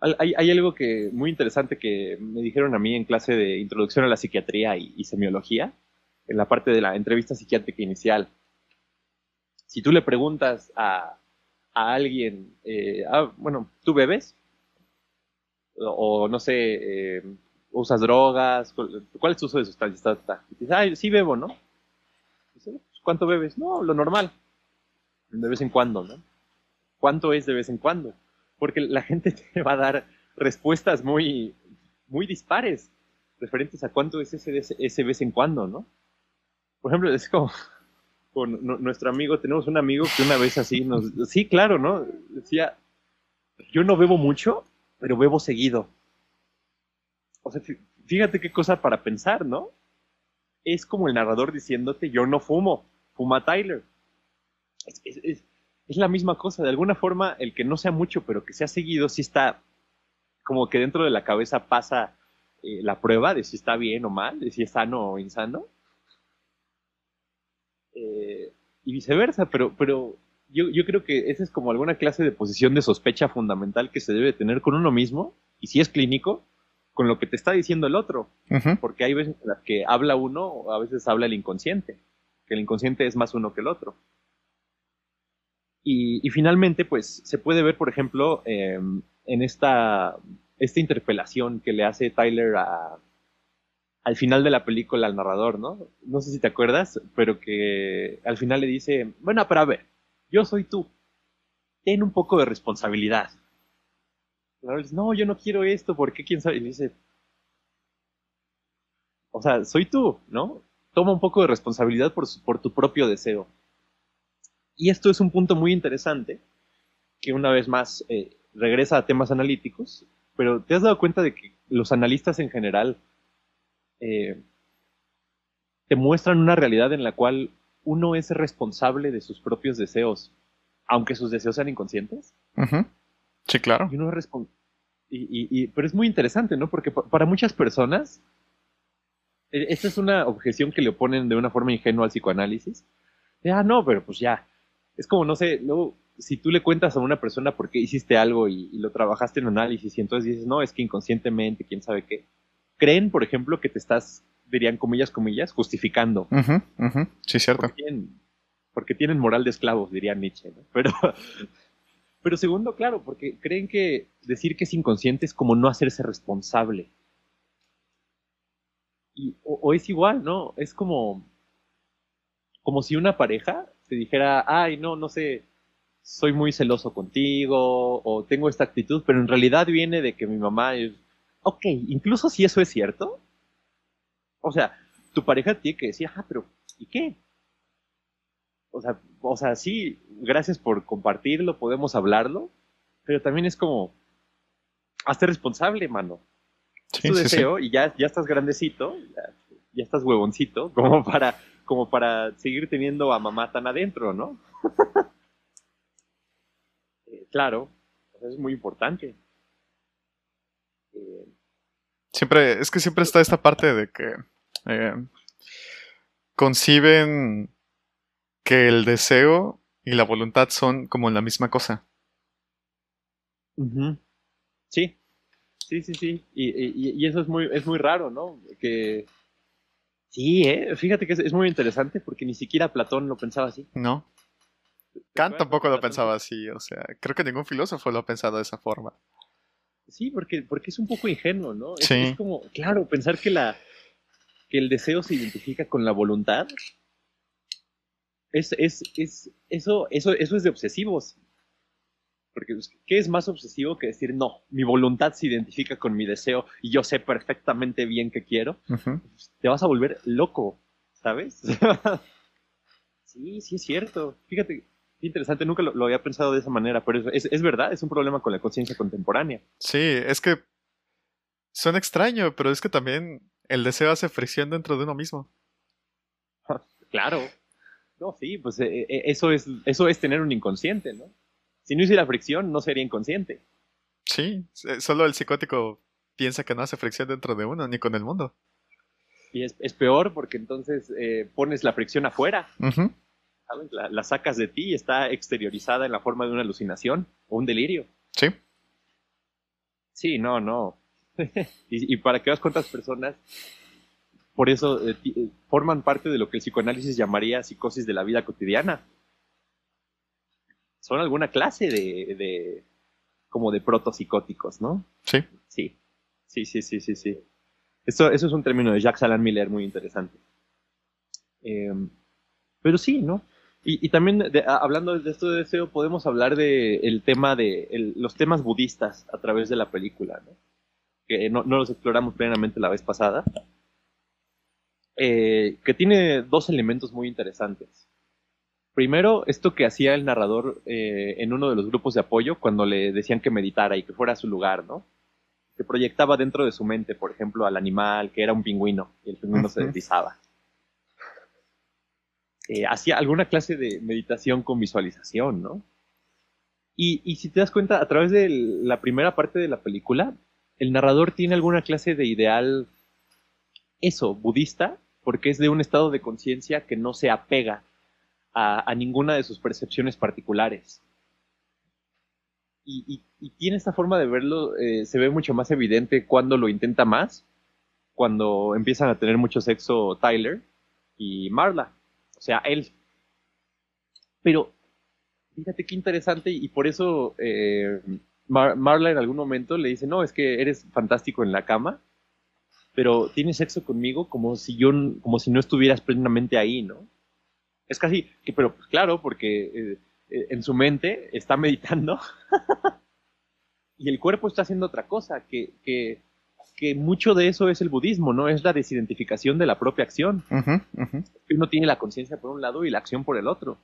Hay, algo que muy interesante que me dijeron a mí en clase de introducción a la psiquiatría y semiología, en la parte de la entrevista psiquiátrica inicial. Si tú le preguntas a, a alguien, eh, ah, bueno, ¿tú bebes? O, no sé, eh, usas drogas, ¿cuál es tu uso de sustancias? dices, ah, sí bebo, ¿no? Pues, ¿Cuánto bebes? No, lo normal. De vez en cuando, ¿no? ¿Cuánto es de vez en cuando? Porque la gente [LAUGHS] te va a dar respuestas muy, muy dispares referentes a cuánto es ese, ese, ese vez en cuando, ¿no? Por ejemplo, es como, [LAUGHS] con nuestro amigo, tenemos un amigo que una vez así nos, sí, claro, ¿no? Decía, yo no bebo mucho, pero bebo seguido. O sea, fíjate qué cosa para pensar, ¿no? Es como el narrador diciéndote, yo no fumo, fuma Tyler. Es, la misma cosa, de alguna forma, el que no sea mucho, pero que sea seguido, sí está como que dentro de la cabeza pasa eh, la prueba de si está bien o mal, de si es sano o insano. Eh, y viceversa, pero, pero yo, yo, creo que esa es como alguna clase de posición de sospecha fundamental que se debe tener con uno mismo, y si es clínico, con lo que te está diciendo el otro, porque hay veces en las que habla uno, a veces habla el inconsciente, que el inconsciente es más uno que el otro. Y, finalmente, pues se puede ver, por ejemplo, em, en esta, esta interpelación que le hace Tyler a, al final de la película al narrador, ¿no? No sé si te acuerdas, pero que al final le dice, bueno, pero a ver, yo soy tú, ten un poco de responsabilidad. no, yo no quiero esto, porque quién sabe? Y dice, o sea, soy tú, ¿no? Toma un poco de responsabilidad por, por tu propio deseo. Y esto es un punto muy interesante, que una vez más eh, regresa a temas analíticos, pero te has dado cuenta de que los analistas en general eh, te muestran una realidad en la cual uno es responsable de sus propios deseos, aunque sus deseos sean inconscientes. Sí, claro. Y pero es muy interesante, ¿no? Porque para muchas personas, e, esta es una objeción que le oponen de una forma ingenua al psicoanálisis. ah, no, pero pues ya. Es como, no sé, luego, si tú le cuentas a una persona por qué hiciste algo y, y lo trabajaste en análisis y entonces dices, no, es que inconscientemente, quién sabe qué creen, por ejemplo, que te estás, dirían comillas, comillas, justificando. Sí, cierto. Porque tienen, moral de esclavos, diría Nietzsche, ¿no? [LAUGHS] Pero, pero segundo, claro, porque creen que decir que es inconsciente es como no hacerse responsable. Y, o, es igual, ¿no? Es como, como si una pareja te dijera, ay, no, no sé, soy muy celoso contigo, o tengo esta actitud, pero en realidad viene de que mi mamá es ok, incluso si eso es cierto, o sea, tu pareja tiene que decir, ah, pero ¿y qué? O sea, o sea, sí, gracias por compartirlo, podemos hablarlo, pero también es como, hazte responsable, mano. es tu deseo y ya, ya estás grandecito, ya, estás huevoncito, [LAUGHS] como para, como para seguir teniendo a mamá tan adentro, ¿no? [LAUGHS] Eh, claro, es muy importante. Siempre, es que siempre está esta parte de que eh, conciben que el deseo y la voluntad son como la misma cosa. Sí, sí, sí, sí. Y, eso es muy, es muy raro, ¿no? Que sí, ¿eh? fíjate que es, muy interesante porque ni siquiera Platón lo pensaba así. No. Kant tampoco lo pensaba así, o sea, creo que ningún filósofo lo ha pensado de esa forma. Sí, porque, porque es un poco ingenuo, ¿no? Es, como, claro, pensar que, la, que el deseo se identifica con la voluntad. Es, es, es, eso, eso, eso es de obsesivos. Porque, pues, ¿qué es más obsesivo que decir, no, mi voluntad se identifica con mi deseo y yo sé perfectamente bien qué quiero? Te vas a volver loco, ¿sabes? [LAUGHS] sí, sí es cierto. Fíjate, interesante, nunca lo, había pensado de esa manera, pero es, es verdad, es un problema con la conciencia contemporánea. Sí, es que suena extraño, pero es que también el deseo hace fricción dentro de uno mismo. [LAUGHS] claro. No, sí, pues eh, eh, eso, es, eso es tener un inconsciente, ¿no? Si no hiciera fricción, no sería inconsciente. Sí, eh, solo el psicótico piensa que no hace fricción dentro de uno, ni con el mundo. Y es, peor porque entonces pones la fricción afuera. La, sacas de ti y está exteriorizada en la forma de una alucinación o un delirio. Sí. Sí, no, no. [LAUGHS] y, y, para que veas cuántas personas por eso eh, eh, forman parte de lo que el psicoanálisis llamaría psicosis de la vida cotidiana. Son alguna clase de, como de protopsicóticos, ¿no? Sí. Sí, sí, sí, sí, sí, sí. Eso, eso es un término de Jacques Alain Miller muy interesante. Em, pero sí, ¿no? Y, también hablando de esto de deseo, podemos hablar del tema de los temas budistas a través de la película, ¿no? Que no, no los exploramos plenamente la vez pasada, eh, que tiene dos elementos muy interesantes. Primero, esto que hacía el narrador eh, en uno de los grupos de apoyo cuando le decían que meditara y que fuera a su lugar, ¿no? Que proyectaba dentro de su mente, por ejemplo, al animal, que era un pingüino, y el pingüino se deslizaba. Eh, hacía alguna clase de meditación con visualización, ¿no? Y, si te das cuenta, a través de la primera parte de la película, el narrador tiene alguna clase de ideal, eso, budista, porque es de un estado de conciencia que no se apega a, ninguna de sus percepciones particulares. Y, tiene esta forma de verlo, eh, se ve mucho más evidente cuando lo intenta más, cuando empiezan a tener mucho sexo Tyler y Marla, o sea, él. Pero, fíjate qué interesante, y por eso eh, Marla en algún momento le dice, no, es que eres fantástico en la cama, pero tienes sexo conmigo como si yo, como si no estuvieras plenamente ahí, ¿no? Es casi, que, pero pues claro, porque eh, eh, en su mente está meditando [LAUGHS] y el cuerpo está haciendo otra cosa, que, que, que, mucho de eso es el budismo, ¿no? Es la desidentificación de la propia acción. Uno tiene la conciencia por un lado y la acción por el otro.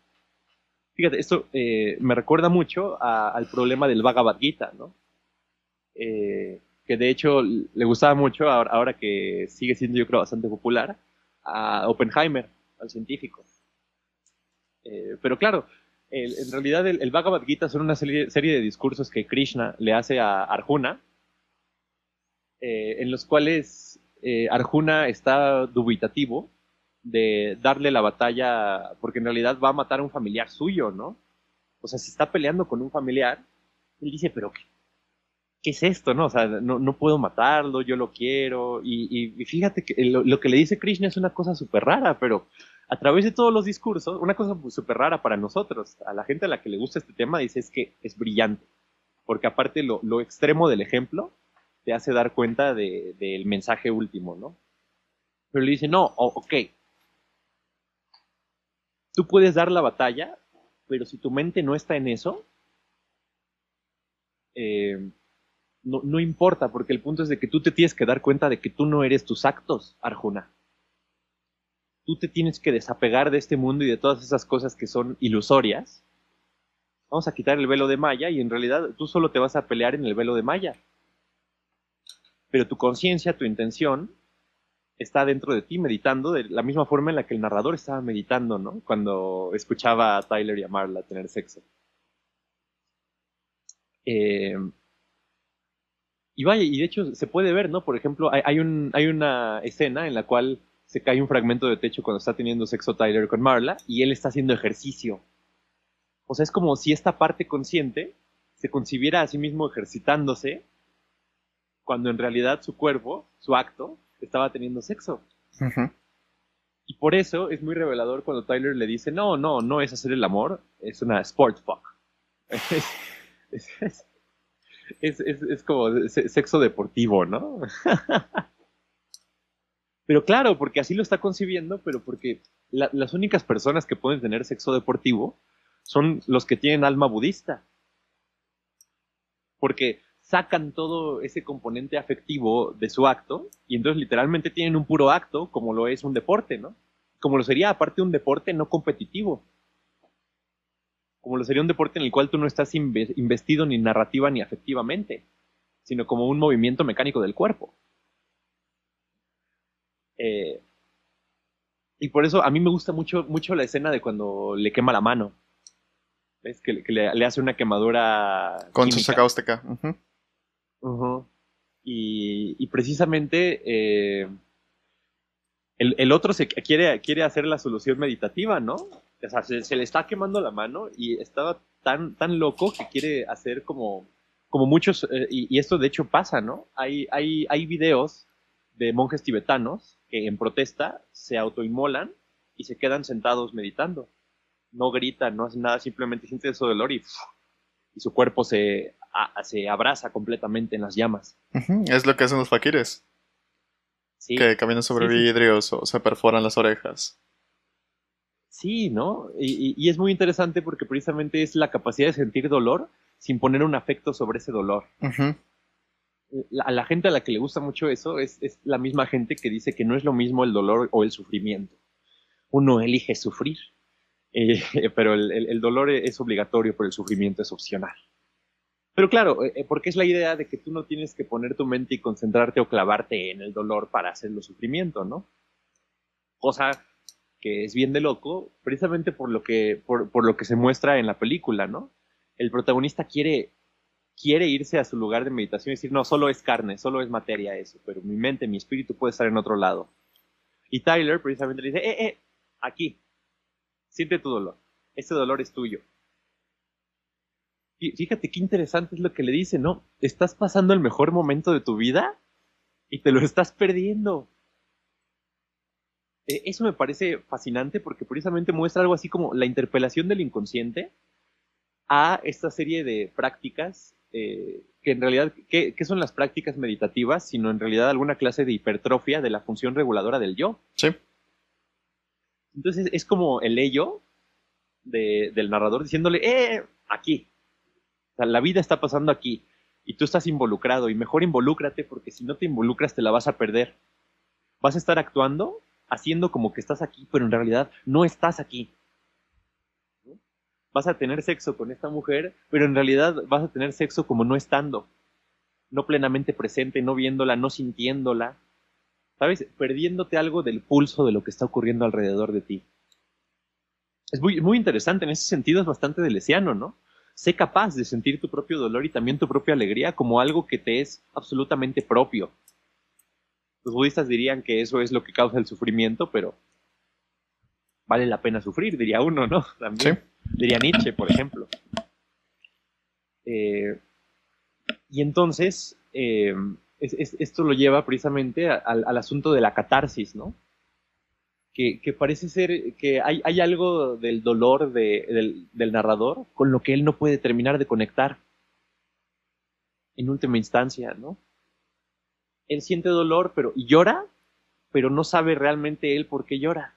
Fíjate, esto eh, me recuerda mucho al problema del Bhagavad Gita, ¿no? Eh, que de hecho le gustaba mucho, ahora, que sigue siendo yo creo bastante popular, a Oppenheimer, al científico. Eh, pero claro, en realidad el, Bhagavad Gita son una serie, de discursos que Krishna le hace a Arjuna, eh, en los cuales eh, Arjuna está dubitativo de darle la batalla, porque en realidad va a matar a un familiar suyo, ¿no? O sea, si está peleando con un familiar, él dice, pero ¿qué, ¿qué es esto? No, o sea, no, puedo matarlo, yo lo quiero. Y, fíjate que lo, que le dice Krishna es una cosa súper rara, pero a través de todos los discursos, una cosa súper rara para nosotros, a la gente a la que le gusta este tema, dice es que es brillante. Porque aparte lo, extremo del ejemplo te hace dar cuenta del mensaje último, ¿no? Pero le dice, no, ok. Tú puedes dar la batalla, pero si tu mente no está en eso, eh, no, importa, porque el punto es de que tú te tienes que dar cuenta de que tú no eres tus actos, Arjuna. Tú te tienes que desapegar de este mundo y de todas esas cosas que son ilusorias. Vamos a quitar el velo de Maya y en realidad tú solo te vas a pelear en el velo de Maya. Pero tu conciencia, tu intención, está dentro de ti meditando de la misma forma en la que el narrador estaba meditando, ¿no? Cuando escuchaba a Tyler y a Marla tener sexo. Eh, y vaya, y de hecho se puede ver, ¿no? Por ejemplo, hay, hay una escena en la cual se cae un fragmento de techo cuando está teniendo sexo Tyler con Marla y él está haciendo ejercicio. O sea, es como si esta parte consciente se concibiera a sí mismo ejercitándose cuando en realidad su cuerpo, su acto, estaba teniendo sexo. Y por eso es muy revelador cuando Tyler le dice, no, no, no es hacer el amor, es una sport fuck. [LAUGHS] es, es, es, es como sexo deportivo, ¿no? [LAUGHS] pero claro, porque así lo está concibiendo, pero porque las únicas personas que pueden tener sexo deportivo son los que tienen alma budista. porque sacan todo ese componente afectivo de su acto y entonces literalmente tienen un puro acto como lo es un deporte, ¿no? Como lo sería aparte un deporte no competitivo. Como lo sería un deporte en el cual tú no estás investido ni narrativa ni afectivamente, sino como un movimiento mecánico del cuerpo. Eh, y por eso a mí me gusta mucho, mucho la escena de cuando le quema la mano. ¿Ves? Que, le, hace una quemadura. Con su cáustica. y, precisamente eh, el, otro se quiere, quiere hacer la solución meditativa, ¿no? O sea, se, le está quemando la mano y estaba tan, tan loco que quiere hacer como, como muchos, eh, y, esto de hecho pasa, ¿no? Hay, hay, hay videos de monjes tibetanos que en protesta se autoinmolan y se quedan sentados meditando. No gritan, no hacen nada, simplemente sienten ese dolor y, y su cuerpo se, se abraza completamente en las llamas. Es lo que hacen los fakires. Que caminan sobre vidrios o se perforan las orejas. Sí, ¿no? Y, es muy interesante porque precisamente es la capacidad de sentir dolor sin poner un afecto sobre ese dolor a la gente a la que le gusta mucho eso es, la misma gente que dice que no es lo mismo el dolor o el sufrimiento. Uno elige sufrir, eh, [LAUGHS] pero el, dolor es obligatorio, pero el sufrimiento es opcional. Pero claro, eh, porque es la idea de que tú no tienes que poner tu mente y concentrarte o clavarte en el dolor para hacerlo sufrimiento, ¿no? Cosa que es bien de loco, precisamente por lo que, por lo que se muestra en la película, ¿no? El protagonista quiere quiere irse a su lugar de meditación y decir, no, solo es carne, solo es materia eso, pero mi mente, mi espíritu puede estar en otro lado. Y Tyler precisamente dice, eh, eh, aquí, siente tu dolor, ese dolor es tuyo. Fíjate qué interesante es lo que le dice, ¿no? Estás pasando el mejor momento de tu vida y te lo estás perdiendo. E, eso me parece fascinante porque precisamente muestra algo así como la interpelación del inconsciente a esta serie de prácticas eh, que en realidad, ¿qué, son las prácticas meditativas? Sino en realidad alguna clase de hipertrofia de la función reguladora del yo. Sí. Entonces es como el ello del narrador diciéndole, ¡eh! Aquí. Sea, la vida está pasando aquí y tú estás involucrado y mejor involúcrate porque si no te involucras te la vas a perder. Vas a estar actuando, haciendo como que estás aquí, pero en realidad no estás aquí vas a tener sexo con esta mujer, pero en realidad vas a tener sexo como no estando, no plenamente presente, no viéndola, no sintiéndola, ¿sabes? Perdiéndote algo del pulso de lo que está ocurriendo alrededor de ti. Es muy, muy interesante, en ese sentido es bastante delesiano, ¿no? Sé capaz de sentir tu propio dolor y también tu propia alegría como algo que te es absolutamente propio. Los budistas dirían que eso es lo que causa el sufrimiento, pero vale la pena sufrir, diría uno, ¿no? [LAUGHS] También. Sí diría Nietzsche, por ejemplo. Eh, y entonces, eh, esto lo lleva precisamente al, asunto de la catarsis, ¿no? Que, parece ser que hay, algo del dolor del, narrador con lo que él no puede terminar de conectar. En última instancia, ¿no? Él siente dolor, pero y llora, pero no sabe realmente él por qué llora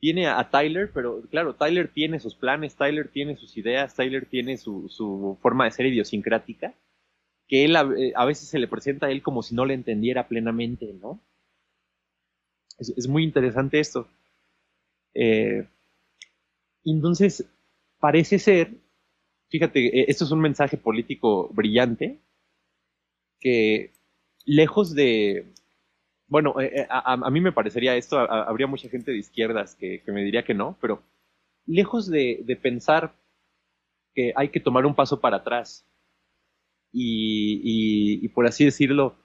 tiene a, Tyler, pero claro, Tyler tiene sus planes, Tyler tiene sus ideas, Tyler tiene su, forma de ser idiosincrática, que él eh, a, veces se le presenta a él como si no le entendiera plenamente, ¿no? Es, muy interesante esto. Eh, entonces, parece ser, fíjate, eh, esto es un mensaje político brillante, que lejos de, bueno, eh, eh, a, mí me parecería esto, habría mucha gente de izquierdas que, me diría que no, pero lejos de, pensar que hay que tomar un paso para atrás y, por así decirlo,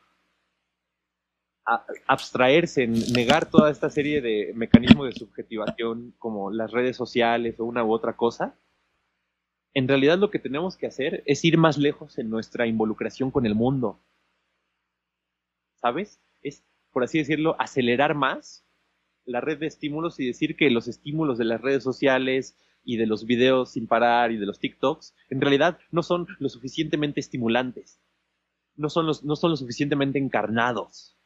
abstraerse, negar toda esta serie de mecanismos de subjetivación como las redes sociales o una u otra cosa, en realidad lo que tenemos que hacer es ir más lejos en nuestra involucración con el mundo. ¿Sabes? Es por así decirlo, acelerar más la red de estímulos y decir que los estímulos de las redes sociales y de los videos sin parar y de los TikToks en realidad no son lo suficientemente estimulantes, no son, los, no son lo suficientemente encarnados,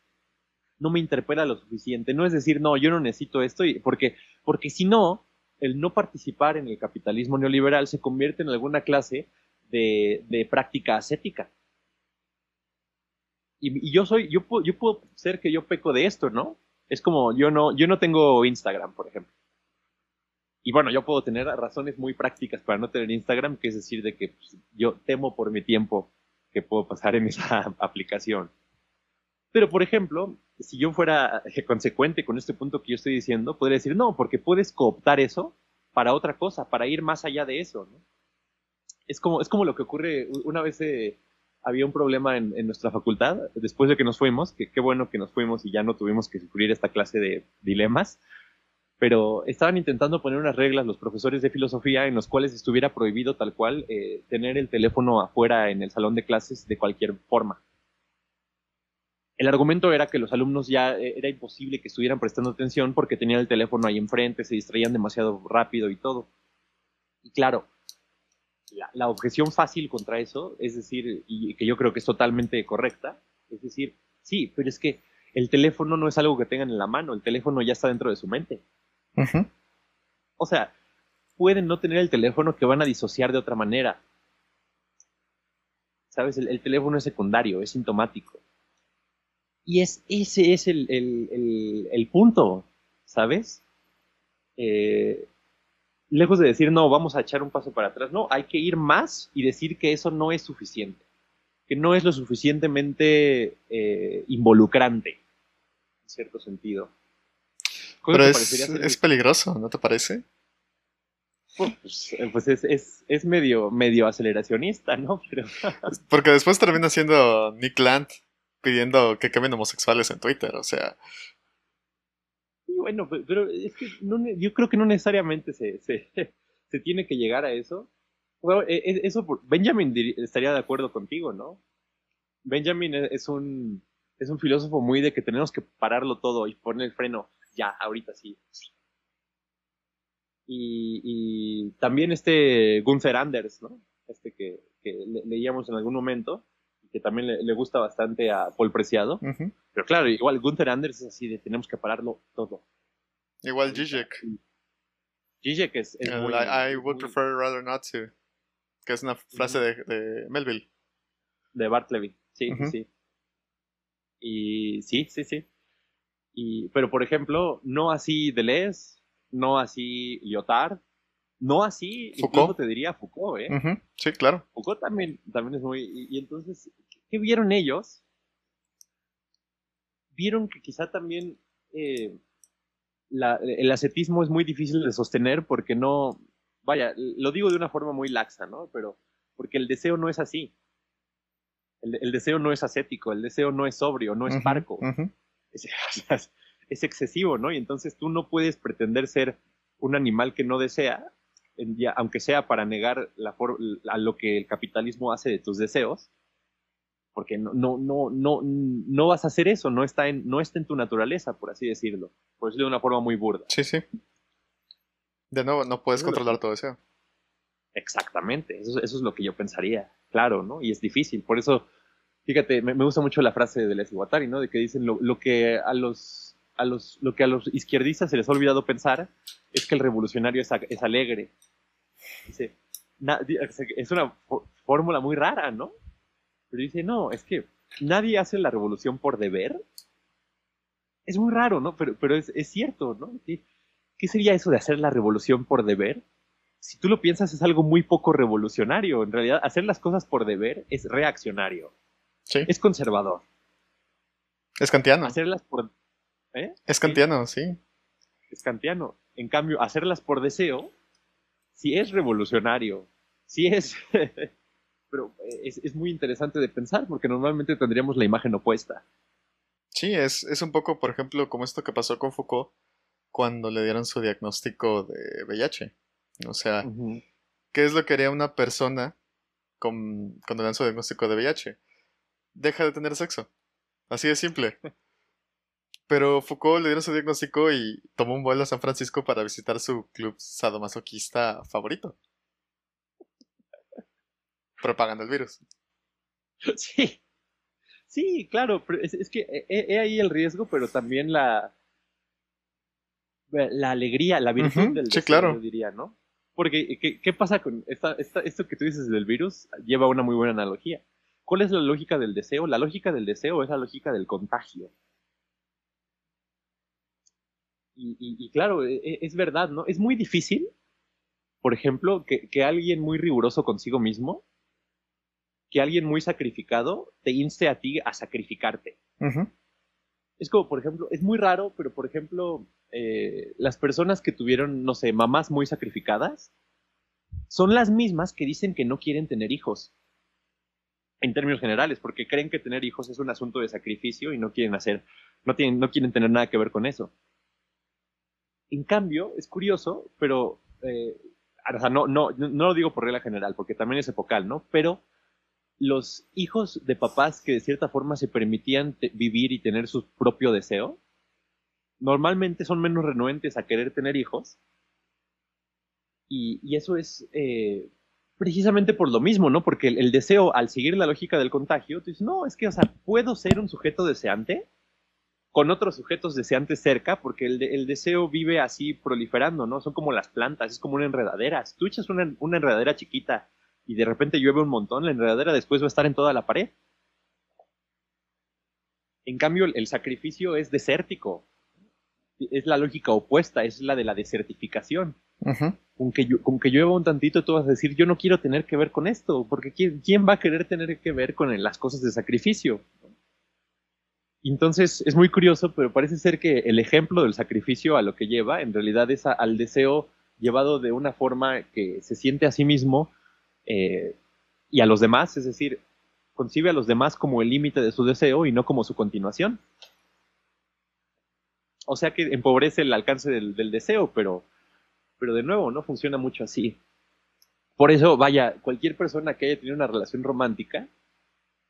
no me interpela lo suficiente, no es decir, no, yo no necesito esto, porque, porque si no, el no participar en el capitalismo neoliberal se convierte en alguna clase de, de práctica ascética. Y, y, yo soy, yo puedo, yo puedo ser que yo peco de esto, ¿no? Es como, yo no, yo no tengo Instagram, por ejemplo. Y bueno, yo puedo tener razones muy prácticas para no tener Instagram, que es decir, de que pues, yo temo por mi tiempo que puedo pasar en esa [LAUGHS] aplicación. Pero, por ejemplo, si yo fuera consecuente con este punto que yo estoy diciendo, podría decir, no, porque puedes cooptar eso para otra cosa, para ir más allá de eso, ¿no? Es como, es como lo que ocurre, una vez eh, había un problema en, en, nuestra facultad, después de que nos fuimos, que qué bueno que nos fuimos y ya no tuvimos que sufrir esta clase de dilemas, pero estaban intentando poner unas reglas los profesores de filosofía en los cuales estuviera prohibido tal cual eh, tener el teléfono afuera en el salón de clases de cualquier forma. El argumento era que los alumnos ya eh, era imposible que estuvieran prestando atención porque tenían el teléfono ahí enfrente, se distraían demasiado rápido y todo. Y claro, la, la objeción fácil contra eso, es decir, y que yo creo que es totalmente correcta, es decir, sí, pero es que el teléfono no es algo que tengan en la mano, el teléfono ya está dentro de su mente. O sea, pueden no tener el teléfono que van a disociar de otra manera. ¿Sabes? El, el teléfono es secundario, es sintomático. Y es, ese es el, el, el punto, ¿sabes? Eh, lejos de decir, no, vamos a echar un paso para atrás, no, hay que ir más y decir que eso no es suficiente, que no es lo suficientemente eh, involucrante, en cierto sentido. Pero es, es peligroso, ¿no te parece? Pues, pues es, es, es, medio, medio aceleracionista, ¿no? Pero... Porque después termina siendo Nick Land pidiendo que cambien homosexuales en Twitter, o sea. Bueno, pero es que yo creo que no necesariamente se, [LAUGHS] se, tiene que llegar a eso. Bueno, e, e, eso Benjamin estaría de acuerdo contigo, ¿no? Benjamin e, es un, es un filósofo muy de que tenemos que pararlo todo y poner el freno ya, ahorita sí. Y, y también este Gunther Anders, ¿no? Este que, que le, leíamos en algún momento, que también le, le, gusta bastante a Paul Preciado. Uh -huh. Pero claro, igual Gunther Anders es así de tenemos que pararlo todo. Igual Zizek. Zizek es, es uh, muy, I, I, would muy, prefer rather not to. Que es una frase uh -huh. de, de, Melville. De Bartleby, sí, -huh. sí. Y sí, sí, sí. Y, pero, por ejemplo, no así Deleuze, no así Lyotard, no así, Foucault. incluso te diría Foucault, ¿eh? Uh -huh. Sí, claro. Foucault también, también es muy... Y, y, entonces, ¿qué vieron ellos? Vieron que quizá también eh, la, el ascetismo es muy difícil de sostener porque no... Vaya, lo digo de una forma muy laxa, ¿no? Pero porque el deseo no es así. El, el deseo no es ascético, el deseo no es sobrio, no es uh -huh. parco. Uh -huh es, [LAUGHS] es, excesivo, ¿no? Y entonces tú no puedes pretender ser un animal que no desea, aunque sea para negar la a lo que el capitalismo hace de tus deseos, porque no, no, no, no, no vas a hacer eso, no está, en, no está en tu naturaleza, por así decirlo, por decirlo de una forma muy burda. Sí, sí. De nuevo, no puedes controlar todo deseo. Exactamente, eso, eso es lo que yo pensaría, claro, ¿no? Y es difícil, por eso fíjate, me, me, gusta mucho la frase de Les Guattari, ¿no? De que dicen lo, lo, que a los, a los, lo que a los izquierdistas se les ha olvidado pensar es que el revolucionario es, es alegre. Dice, na, es una fórmula muy rara, ¿no? Pero dice, no, es que nadie hace la revolución por deber. Es muy raro, ¿no? Pero, pero es, es cierto, ¿no? ¿Qué, ¿Qué sería eso de hacer la revolución por deber? Si tú lo piensas, es algo muy poco revolucionario. En realidad, hacer las cosas por deber es reaccionario. Sí. Es conservador. Es kantiano. Hacerlas por. ¿eh? Es kantiano, sí. sí. Es kantiano. En cambio, hacerlas por deseo, sí es revolucionario. Sí es. [LAUGHS] Pero es, es, muy interesante de pensar porque normalmente tendríamos la imagen opuesta. Sí, es, es un poco, por ejemplo, como esto que pasó con Foucault cuando le dieron su diagnóstico de VIH. O sea, uh -huh. ¿qué es lo que haría una persona con, cuando le dan su diagnóstico de VIH? deja de tener sexo. Así de simple. [LAUGHS] Pero Foucault le dieron su diagnóstico y tomó un vuelo a San Francisco para visitar su club sadomasoquista favorito. Propagando el virus. [LAUGHS] Sí. Sí, claro, pero es, es que he, he, ahí el riesgo, pero también la la alegría, la virtud uh -huh, del sí, claro. yo diría, ¿no? Porque, ¿qué, pasa con esta, esto que tú dices del virus? Lleva una muy buena analogía. ¿Cuál es la lógica del deseo? La lógica del deseo es la lógica del contagio. Y, claro, e, e, es, verdad, ¿no? Es muy difícil, por ejemplo, que, alguien muy riguroso consigo mismo, que alguien muy sacrificado, te inste a ti a sacrificarte. Es como, por ejemplo, es muy raro, pero por ejemplo, eh, las personas que tuvieron, no sé, mamás muy sacrificadas, son las mismas que dicen que no quieren tener hijos. En términos generales, porque creen que tener hijos es un asunto de sacrificio y no quieren hacer, no, tienen, no quieren tener nada que ver con eso. En cambio, es curioso, pero, eh, sea, no, no, no lo digo por regla general, porque también es epocal, ¿no? Pero los hijos de papás que de cierta forma se permitían vivir y tener su propio deseo, normalmente son menos renuentes a querer tener hijos. Y, eso es eh, precisamente por lo mismo, ¿no? Porque el, deseo, al seguir la lógica del contagio, tú dices, no, es que, o sea, puedo ser un sujeto deseante con otros sujetos deseantes cerca, porque el, deseo vive así proliferando, ¿no? Son como las plantas, es como una enredadera. Si tú echas una, una enredadera chiquita y de repente llueve un montón, la enredadera después va a estar en toda la pared. En cambio, el sacrificio es desértico es la lógica opuesta, es la de la desertificación. con, que con que llueva un tantito, tú vas a decir, yo no quiero tener que ver con esto, porque ¿quién, quién va a querer tener que ver con las cosas de sacrificio? Entonces es muy curioso, pero parece ser que el ejemplo del sacrificio a lo que lleva, en realidad es al deseo llevado de una forma que se siente a sí mismo eh, y a los demás, es decir, concibe a los demás como el límite de su deseo y no como su continuación o sea que empobrece el alcance del, deseo, pero, pero de nuevo, no funciona mucho así. Por eso, vaya, cualquier persona que haya tenido una relación romántica,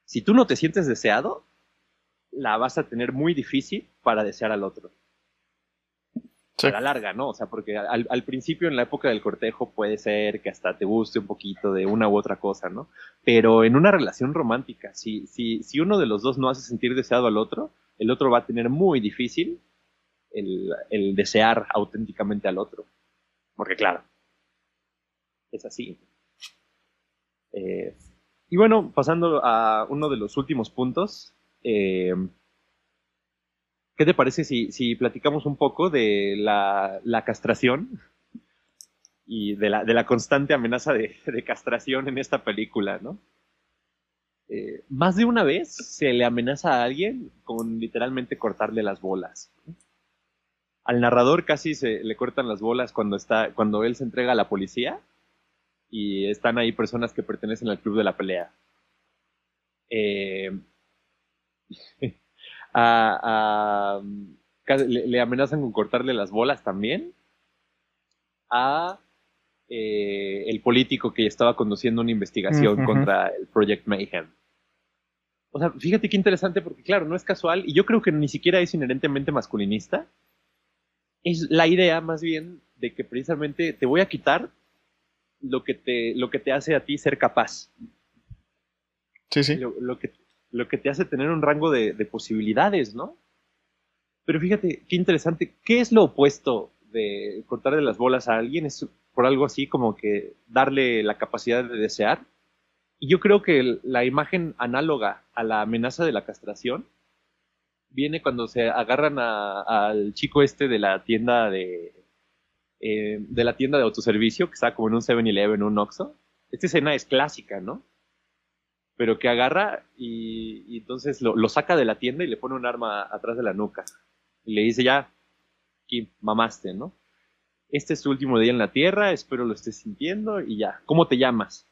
si tú no te sientes deseado, la vas a tener muy difícil para desear al otro. A la larga, ¿no? O sea, porque al, al, principio, en la época del cortejo, puede ser que hasta te guste un poquito de una u otra cosa, ¿no? Pero en una relación romántica, si, si, si uno de los dos no hace sentir deseado al otro, el otro va a tener muy difícil el, desear auténticamente al otro. Porque claro, es así. Eh, y bueno, pasando a uno de los últimos puntos, eh, ¿qué te parece si, platicamos un poco de la, castración y de la, constante amenaza de, castración en esta película, ¿no? Eh, más de una vez se le amenaza a alguien con literalmente cortarle las bolas al narrador casi se le cortan las bolas cuando está cuando él se entrega a la policía y están ahí personas que pertenecen al club de la pelea. Eh, [LAUGHS] le, amenazan con cortarle las bolas también a eh, el político que estaba conduciendo una investigación contra el Project Mayhem. O sea, fíjate qué interesante porque claro, no es casual y yo creo que ni siquiera es inherentemente masculinista es la idea más bien de que precisamente te voy a quitar lo que te, lo que te hace a ti ser capaz. Sí, sí. Lo, que, lo que te hace tener un rango de, posibilidades, ¿no? Pero fíjate, qué interesante. ¿Qué es lo opuesto de cortarle las bolas a alguien? Es por algo así como que darle la capacidad de desear. Y yo creo que la imagen análoga a la amenaza de la castración viene cuando se agarran al chico este de la tienda de eh, de la tienda de autoservicio que está como en un 7-Eleven, un Oxxo. Esta escena es clásica, ¿no? Pero que agarra y, entonces lo, saca de la tienda y le pone un arma atrás de la nuca. Y le dice, ya, aquí mamaste, ¿no? Este es tu último día en la tierra, espero lo estés sintiendo y ya. ¿Cómo te llamas?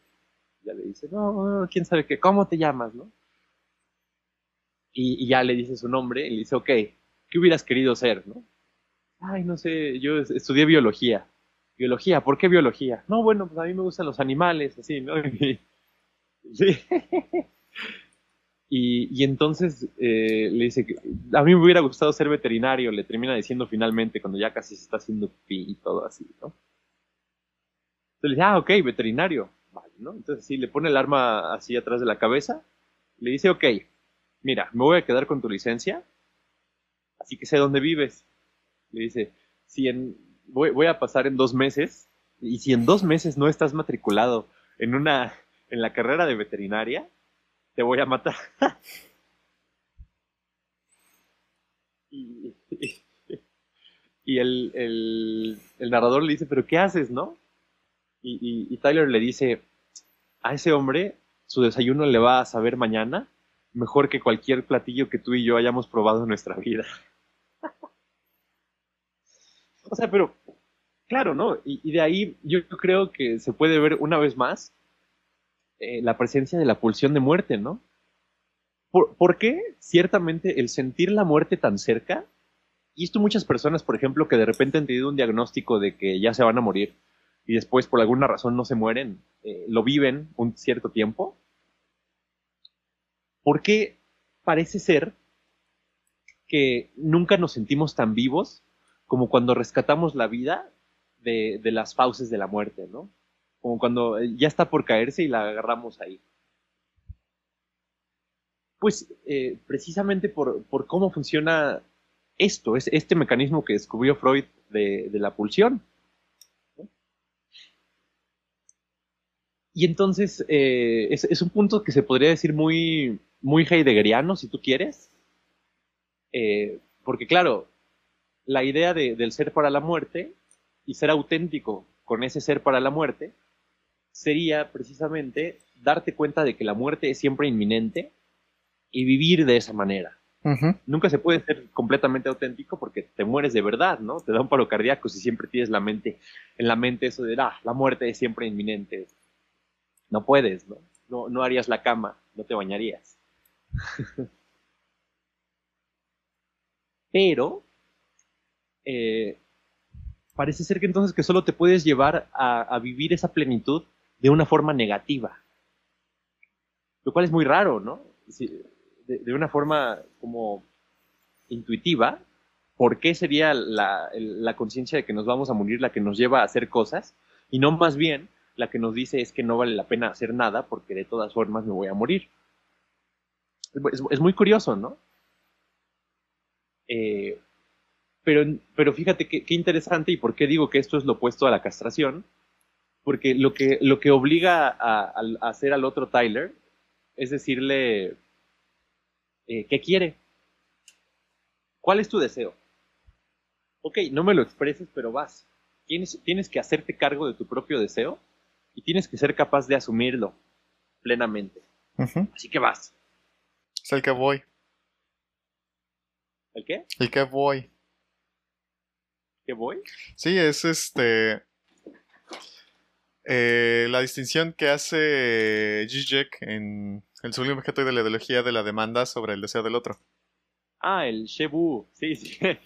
Ya le dice, no, quién sabe qué, ¿cómo te llamas, no? y, ya le dice su nombre y le dice, ok, ¿qué hubieras querido ser? ¿no? Ay, no sé, yo estudié biología. Biología, ¿por qué biología? No, bueno, pues a mí me gustan los animales, así, ¿no? [LAUGHS] sí. Y, entonces eh, le dice que a mí me hubiera gustado ser veterinario, le termina diciendo finalmente cuando ya casi se está haciendo pi y todo así, ¿no? Entonces le dice, ah, ok, veterinario. Vale, ¿no? Entonces sí, le pone el arma así atrás de la cabeza, le dice, ok, mira, me voy a quedar con tu licencia, así que sé dónde vives. Le dice, si en, voy, a pasar en dos meses Y si en dos meses no estás matriculado en una, en la carrera de veterinaria, te voy a matar. [LAUGHS] y, el, narrador le dice, pero ¿qué haces, no? y Tyler le dice, a ese hombre su desayuno le va a saber mañana mejor que cualquier platillo que tú y yo hayamos probado en nuestra vida. [LAUGHS] o sea, pero claro, ¿no? Y, de ahí yo creo que se puede ver una vez más eh, la presencia de la pulsión de muerte, ¿no? ¿Por, qué ciertamente el sentir la muerte tan cerca? Y esto muchas personas, por ejemplo, que de repente han tenido un diagnóstico de que ya se van a morir y después por alguna razón no se mueren, eh, lo viven un cierto tiempo, porque parece ser que nunca nos sentimos tan vivos como cuando rescatamos la vida de, las fauces de la muerte, ¿no? Como cuando eh, ya está por caerse y la agarramos ahí. Pues eh, precisamente por, cómo funciona esto, es este mecanismo que descubrió Freud de, la pulsión. Y entonces eh, es, un punto que se podría decir muy, muy heideggeriano, si tú quieres. Porque claro, la idea del ser para la muerte y ser auténtico con ese ser para la muerte sería precisamente darte cuenta de que la muerte es siempre inminente y vivir de esa manera. Nunca se puede ser completamente auténtico porque te mueres de verdad, ¿no? Te da un paro cardíaco si siempre tienes la mente, en la mente eso de, ah, la muerte es siempre inminente. No puedes, ¿no? No, no harías la cama, no te bañarías. [LAUGHS] Pero eh, parece ser que entonces que solo te puedes llevar a, vivir esa plenitud de una forma negativa. Lo cual es muy raro, ¿no? de, una forma como intuitiva, ¿por qué sería la, la conciencia de que nos vamos a morir la que nos lleva a hacer cosas? Y no más bien la que nos dice es que no vale la pena hacer nada porque de todas formas me voy a morir es, muy curioso, ¿no? Eh, pero, pero fíjate qué, interesante y por qué digo que esto es lo opuesto a la castración, porque lo que, lo que obliga a, hacer al otro Tyler es decirle eh, qué quiere. ¿Cuál es tu deseo? Ok, no me lo expreses, pero vas. Tienes, tienes que hacerte cargo de tu propio deseo y tienes que ser capaz de asumirlo plenamente. Así que vas. Es el que voy. ¿El qué? El que voy. ¿Qué voy? Sí, es este. Eh, la distinción que hace Zizek en el sublime objeto de la ideología de la demanda sobre el deseo del otro. Ah, el Shebu. Sí, sí. [LAUGHS]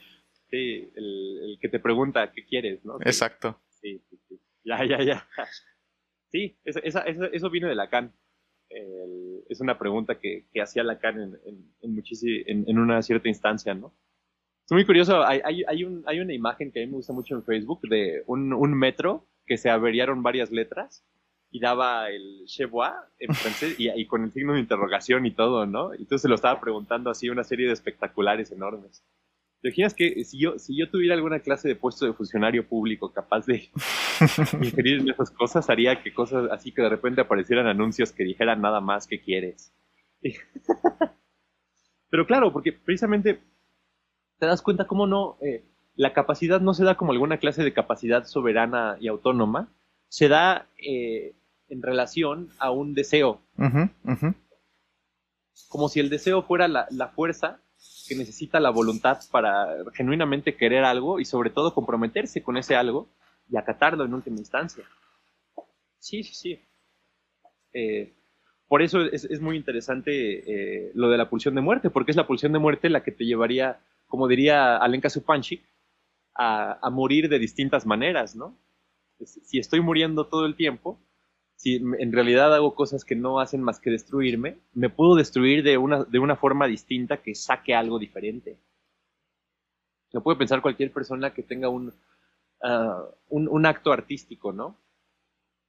Sí, el, que te pregunta qué quieres, ¿no? Exacto. Sí, sí, sí. Ya, ya, ya. Sí, eso, eso viene de Lacan es una pregunta que, hacía Lacan en, en, en, una cierta instancia, ¿no? Es muy curioso, hay, hay, un, hay, una imagen que a mí me gusta mucho en Facebook de un, un metro que se averiaron varias letras y daba el chevois en francés y, con el signo de interrogación y todo, ¿no? Y entonces se lo estaba preguntando así una serie de espectaculares enormes. ¿Te imaginas que si yo, si yo tuviera alguna clase de puesto de funcionario público capaz de [LAUGHS] ingerir esas cosas, haría que cosas así que de repente aparecieran anuncios que dijeran nada más que quieres? [LAUGHS] Pero claro, porque precisamente te das cuenta cómo no, eh, la capacidad no se da como alguna clase de capacidad soberana y autónoma, se da eh, en relación a un deseo. Como si el deseo fuera la, la fuerza que necesita la voluntad para genuinamente querer algo y sobre todo comprometerse con ese algo y acatarlo en última instancia. Sí, sí, sí. Eh, por eso es, muy interesante eh, lo de la pulsión de muerte, porque es la pulsión de muerte la que te llevaría, como diría Alenka Supanchik, a, morir de distintas maneras, ¿no? Si estoy muriendo todo el tiempo, si en realidad hago cosas que no hacen más que destruirme, me puedo destruir de una, de una forma distinta que saque algo diferente. Lo puede pensar cualquier persona que tenga un, ah, un, acto artístico, ¿no?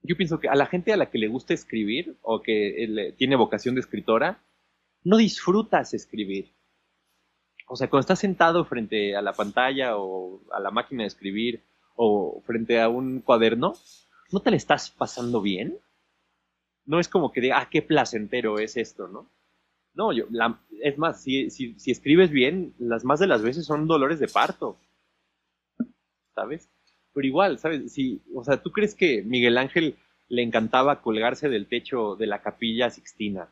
Yo pienso que a la gente a la que le gusta escribir o que tiene vocación de escritora, no disfrutas escribir. O sea, cuando estás sentado frente a la pantalla o a la máquina de escribir o frente a un cuaderno, ¿no te le estás pasando bien? No es como que diga, ah, qué placentero es esto, ¿no? No, yo, es más, si, si, si escribes bien, las más de las veces son dolores de parto, ¿sabes? Pero igual, ¿sabes? Si, o sea, ¿tú crees que Miguel Ángel le encantaba colgarse del techo de la capilla Sixtina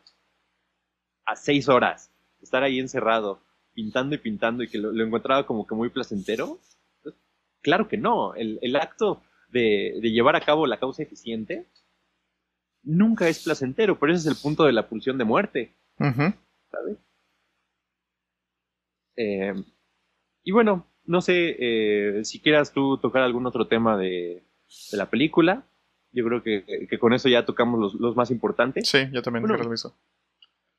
a seis horas, estar ahí encerrado, pintando y pintando y que lo, encontraba como que muy placentero? Claro que no. El, el acto de, de, llevar a cabo la causa eficiente nunca es placentero, pero ese es el punto de la pulsión de muerte. ¿Sabes? Eh, y bueno, no sé eh, si quieras tú tocar algún otro tema de, la película. Yo creo que, con eso ya tocamos los, más importantes. Sí, yo también creo lo mismo.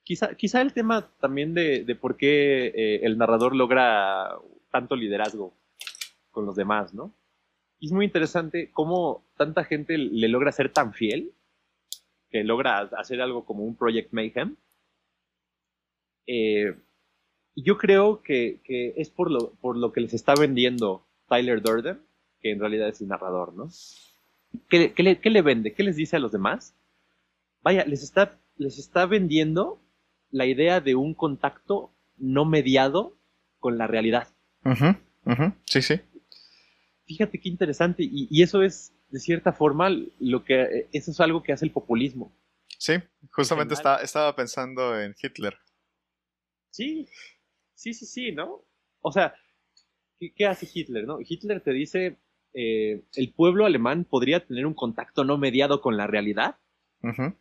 Quizá, el tema también de, por qué eh, el narrador logra tanto liderazgo con los demás, ¿no? Es muy interesante cómo tanta gente le logra ser tan fiel que logra hacer algo como un Project Mayhem. Eh, yo creo que, es por lo, que les está vendiendo Tyler Durden, que en realidad es el narrador, ¿no? ¿Qué, le, vende? ¿Qué les dice a los demás? Vaya, les está, les está vendiendo la idea de un contacto no mediado con la realidad. Sí, sí. Fíjate qué interesante. Y, eso es, de cierta forma, lo que, eso es algo que hace el populismo. Sí, justamente estaba pensando en Hitler. Sí, Sí, sí, sí, ¿no? O sea, ¿qué, hace Hitler, no? Hitler te dice, eh, el pueblo alemán podría tener un contacto no mediado con la realidad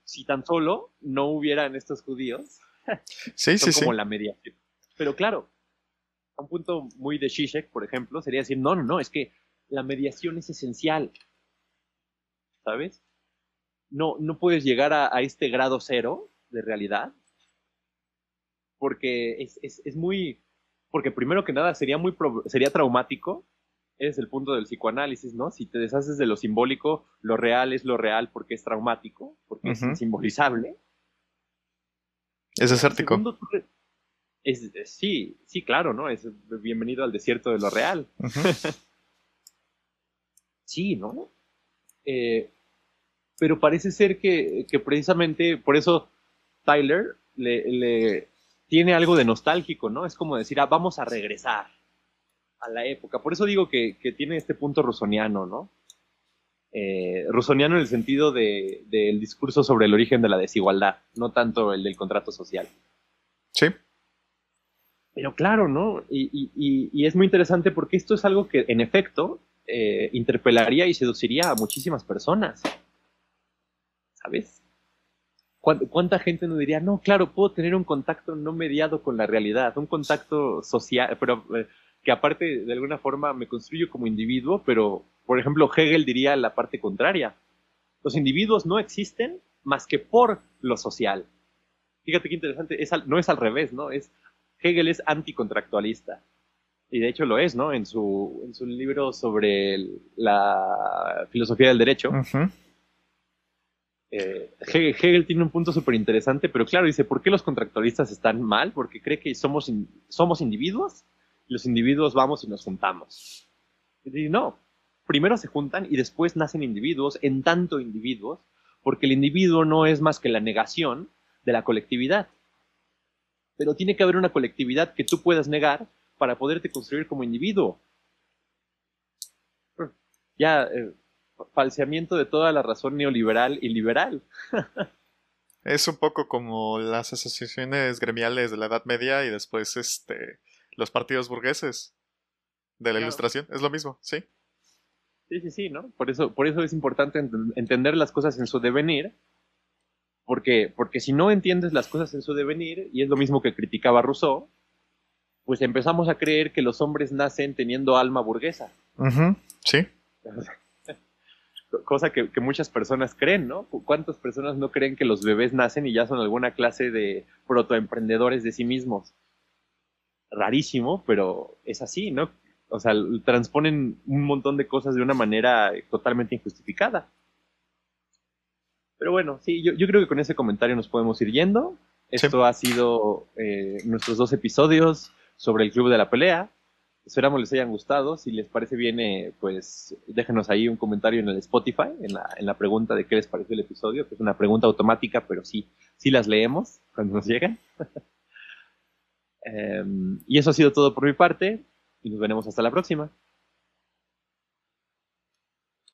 si tan solo no hubieran estos judíos. Sí, sí, como la mediación. Pero claro, un punto muy de Zizek, por ejemplo, sería decir, no, no, no, es que la mediación es esencial. ¿Sabes? No, no puedes llegar a, a este grado cero de realidad porque es, es, es muy, porque primero que nada sería muy, sería traumático, es el punto del psicoanálisis, ¿no? Si te deshaces de lo simbólico, lo real es lo real porque es traumático, porque es insimbolizable. Es desértico. Es, sí, sí, claro, ¿no? Es bienvenido al desierto de lo real. [LAUGHS] sí, ¿no? Eh, pero parece ser que, que, precisamente por eso Tyler le, le, tiene algo de nostálgico, ¿no? Es como decir, ah, vamos a regresar a la época. Por eso digo que, tiene este punto rusoniano, ¿no? Eh, rusoniano en el sentido del discurso sobre el origen de la desigualdad, no tanto el del contrato social. Sí. Pero claro, ¿no? Y, es muy interesante porque esto es algo que, en efecto, eh, interpelaría y seduciría a muchísimas personas. ¿Sabes? ¿Cuánta gente nos diría, no, claro, puedo tener un contacto no mediado con la realidad, un contacto social, pero eh, que aparte de alguna forma me construyo como individuo, pero por ejemplo Hegel diría la parte contraria. Los individuos no existen más que por lo social. Fíjate qué interesante, no es al revés, ¿no? Es, Hegel es anticontractualista. Y de hecho lo es, ¿no? En su, en su libro sobre la filosofía del derecho. Eh, Hegel, tiene un punto súper interesante, pero claro, dice, ¿por qué los contractualistas están mal? Porque cree que somos, somos individuos y los individuos vamos y nos juntamos. Y no, primero se juntan y después nacen individuos, en tanto individuos, porque el individuo no es más que la negación de la colectividad. Pero tiene que haber una colectividad que tú puedas negar para poderte construir como individuo. Ya, eh, falseamiento de toda la razón neoliberal y liberal. [LAUGHS] es un poco como las asociaciones gremiales de la Edad Media y después este los partidos burgueses de la Ilustración. Es lo mismo, sí. Sí, sí, sí, ¿no? Por eso, por eso es importante entender las cosas en su devenir, porque, porque si no entiendes las cosas en su devenir, y es lo mismo que criticaba Rousseau, pues empezamos a creer que los hombres nacen teniendo alma burguesa. Sí. [LAUGHS] cosa que, muchas personas creen, ¿no? ¿Cuántas personas no creen que los bebés nacen y ya son alguna clase de protoemprendedores de sí mismos? Rarísimo, pero es así, ¿no? O sea, transponen un montón de cosas de una manera totalmente injustificada. Pero bueno, sí, yo, creo que con ese comentario nos podemos ir yendo. Esto ha sido eh, nuestros dos episodios sobre el Club de la Pelea. Esperamos les hayan gustado. Si les parece bien, eh, pues déjenos ahí un comentario en el Spotify, en la, en la pregunta de qué les pareció el episodio, que es una pregunta automática, pero sí, sí las leemos cuando nos llegan. [LAUGHS] Em, y eso ha sido todo por mi parte y nos veremos hasta la próxima.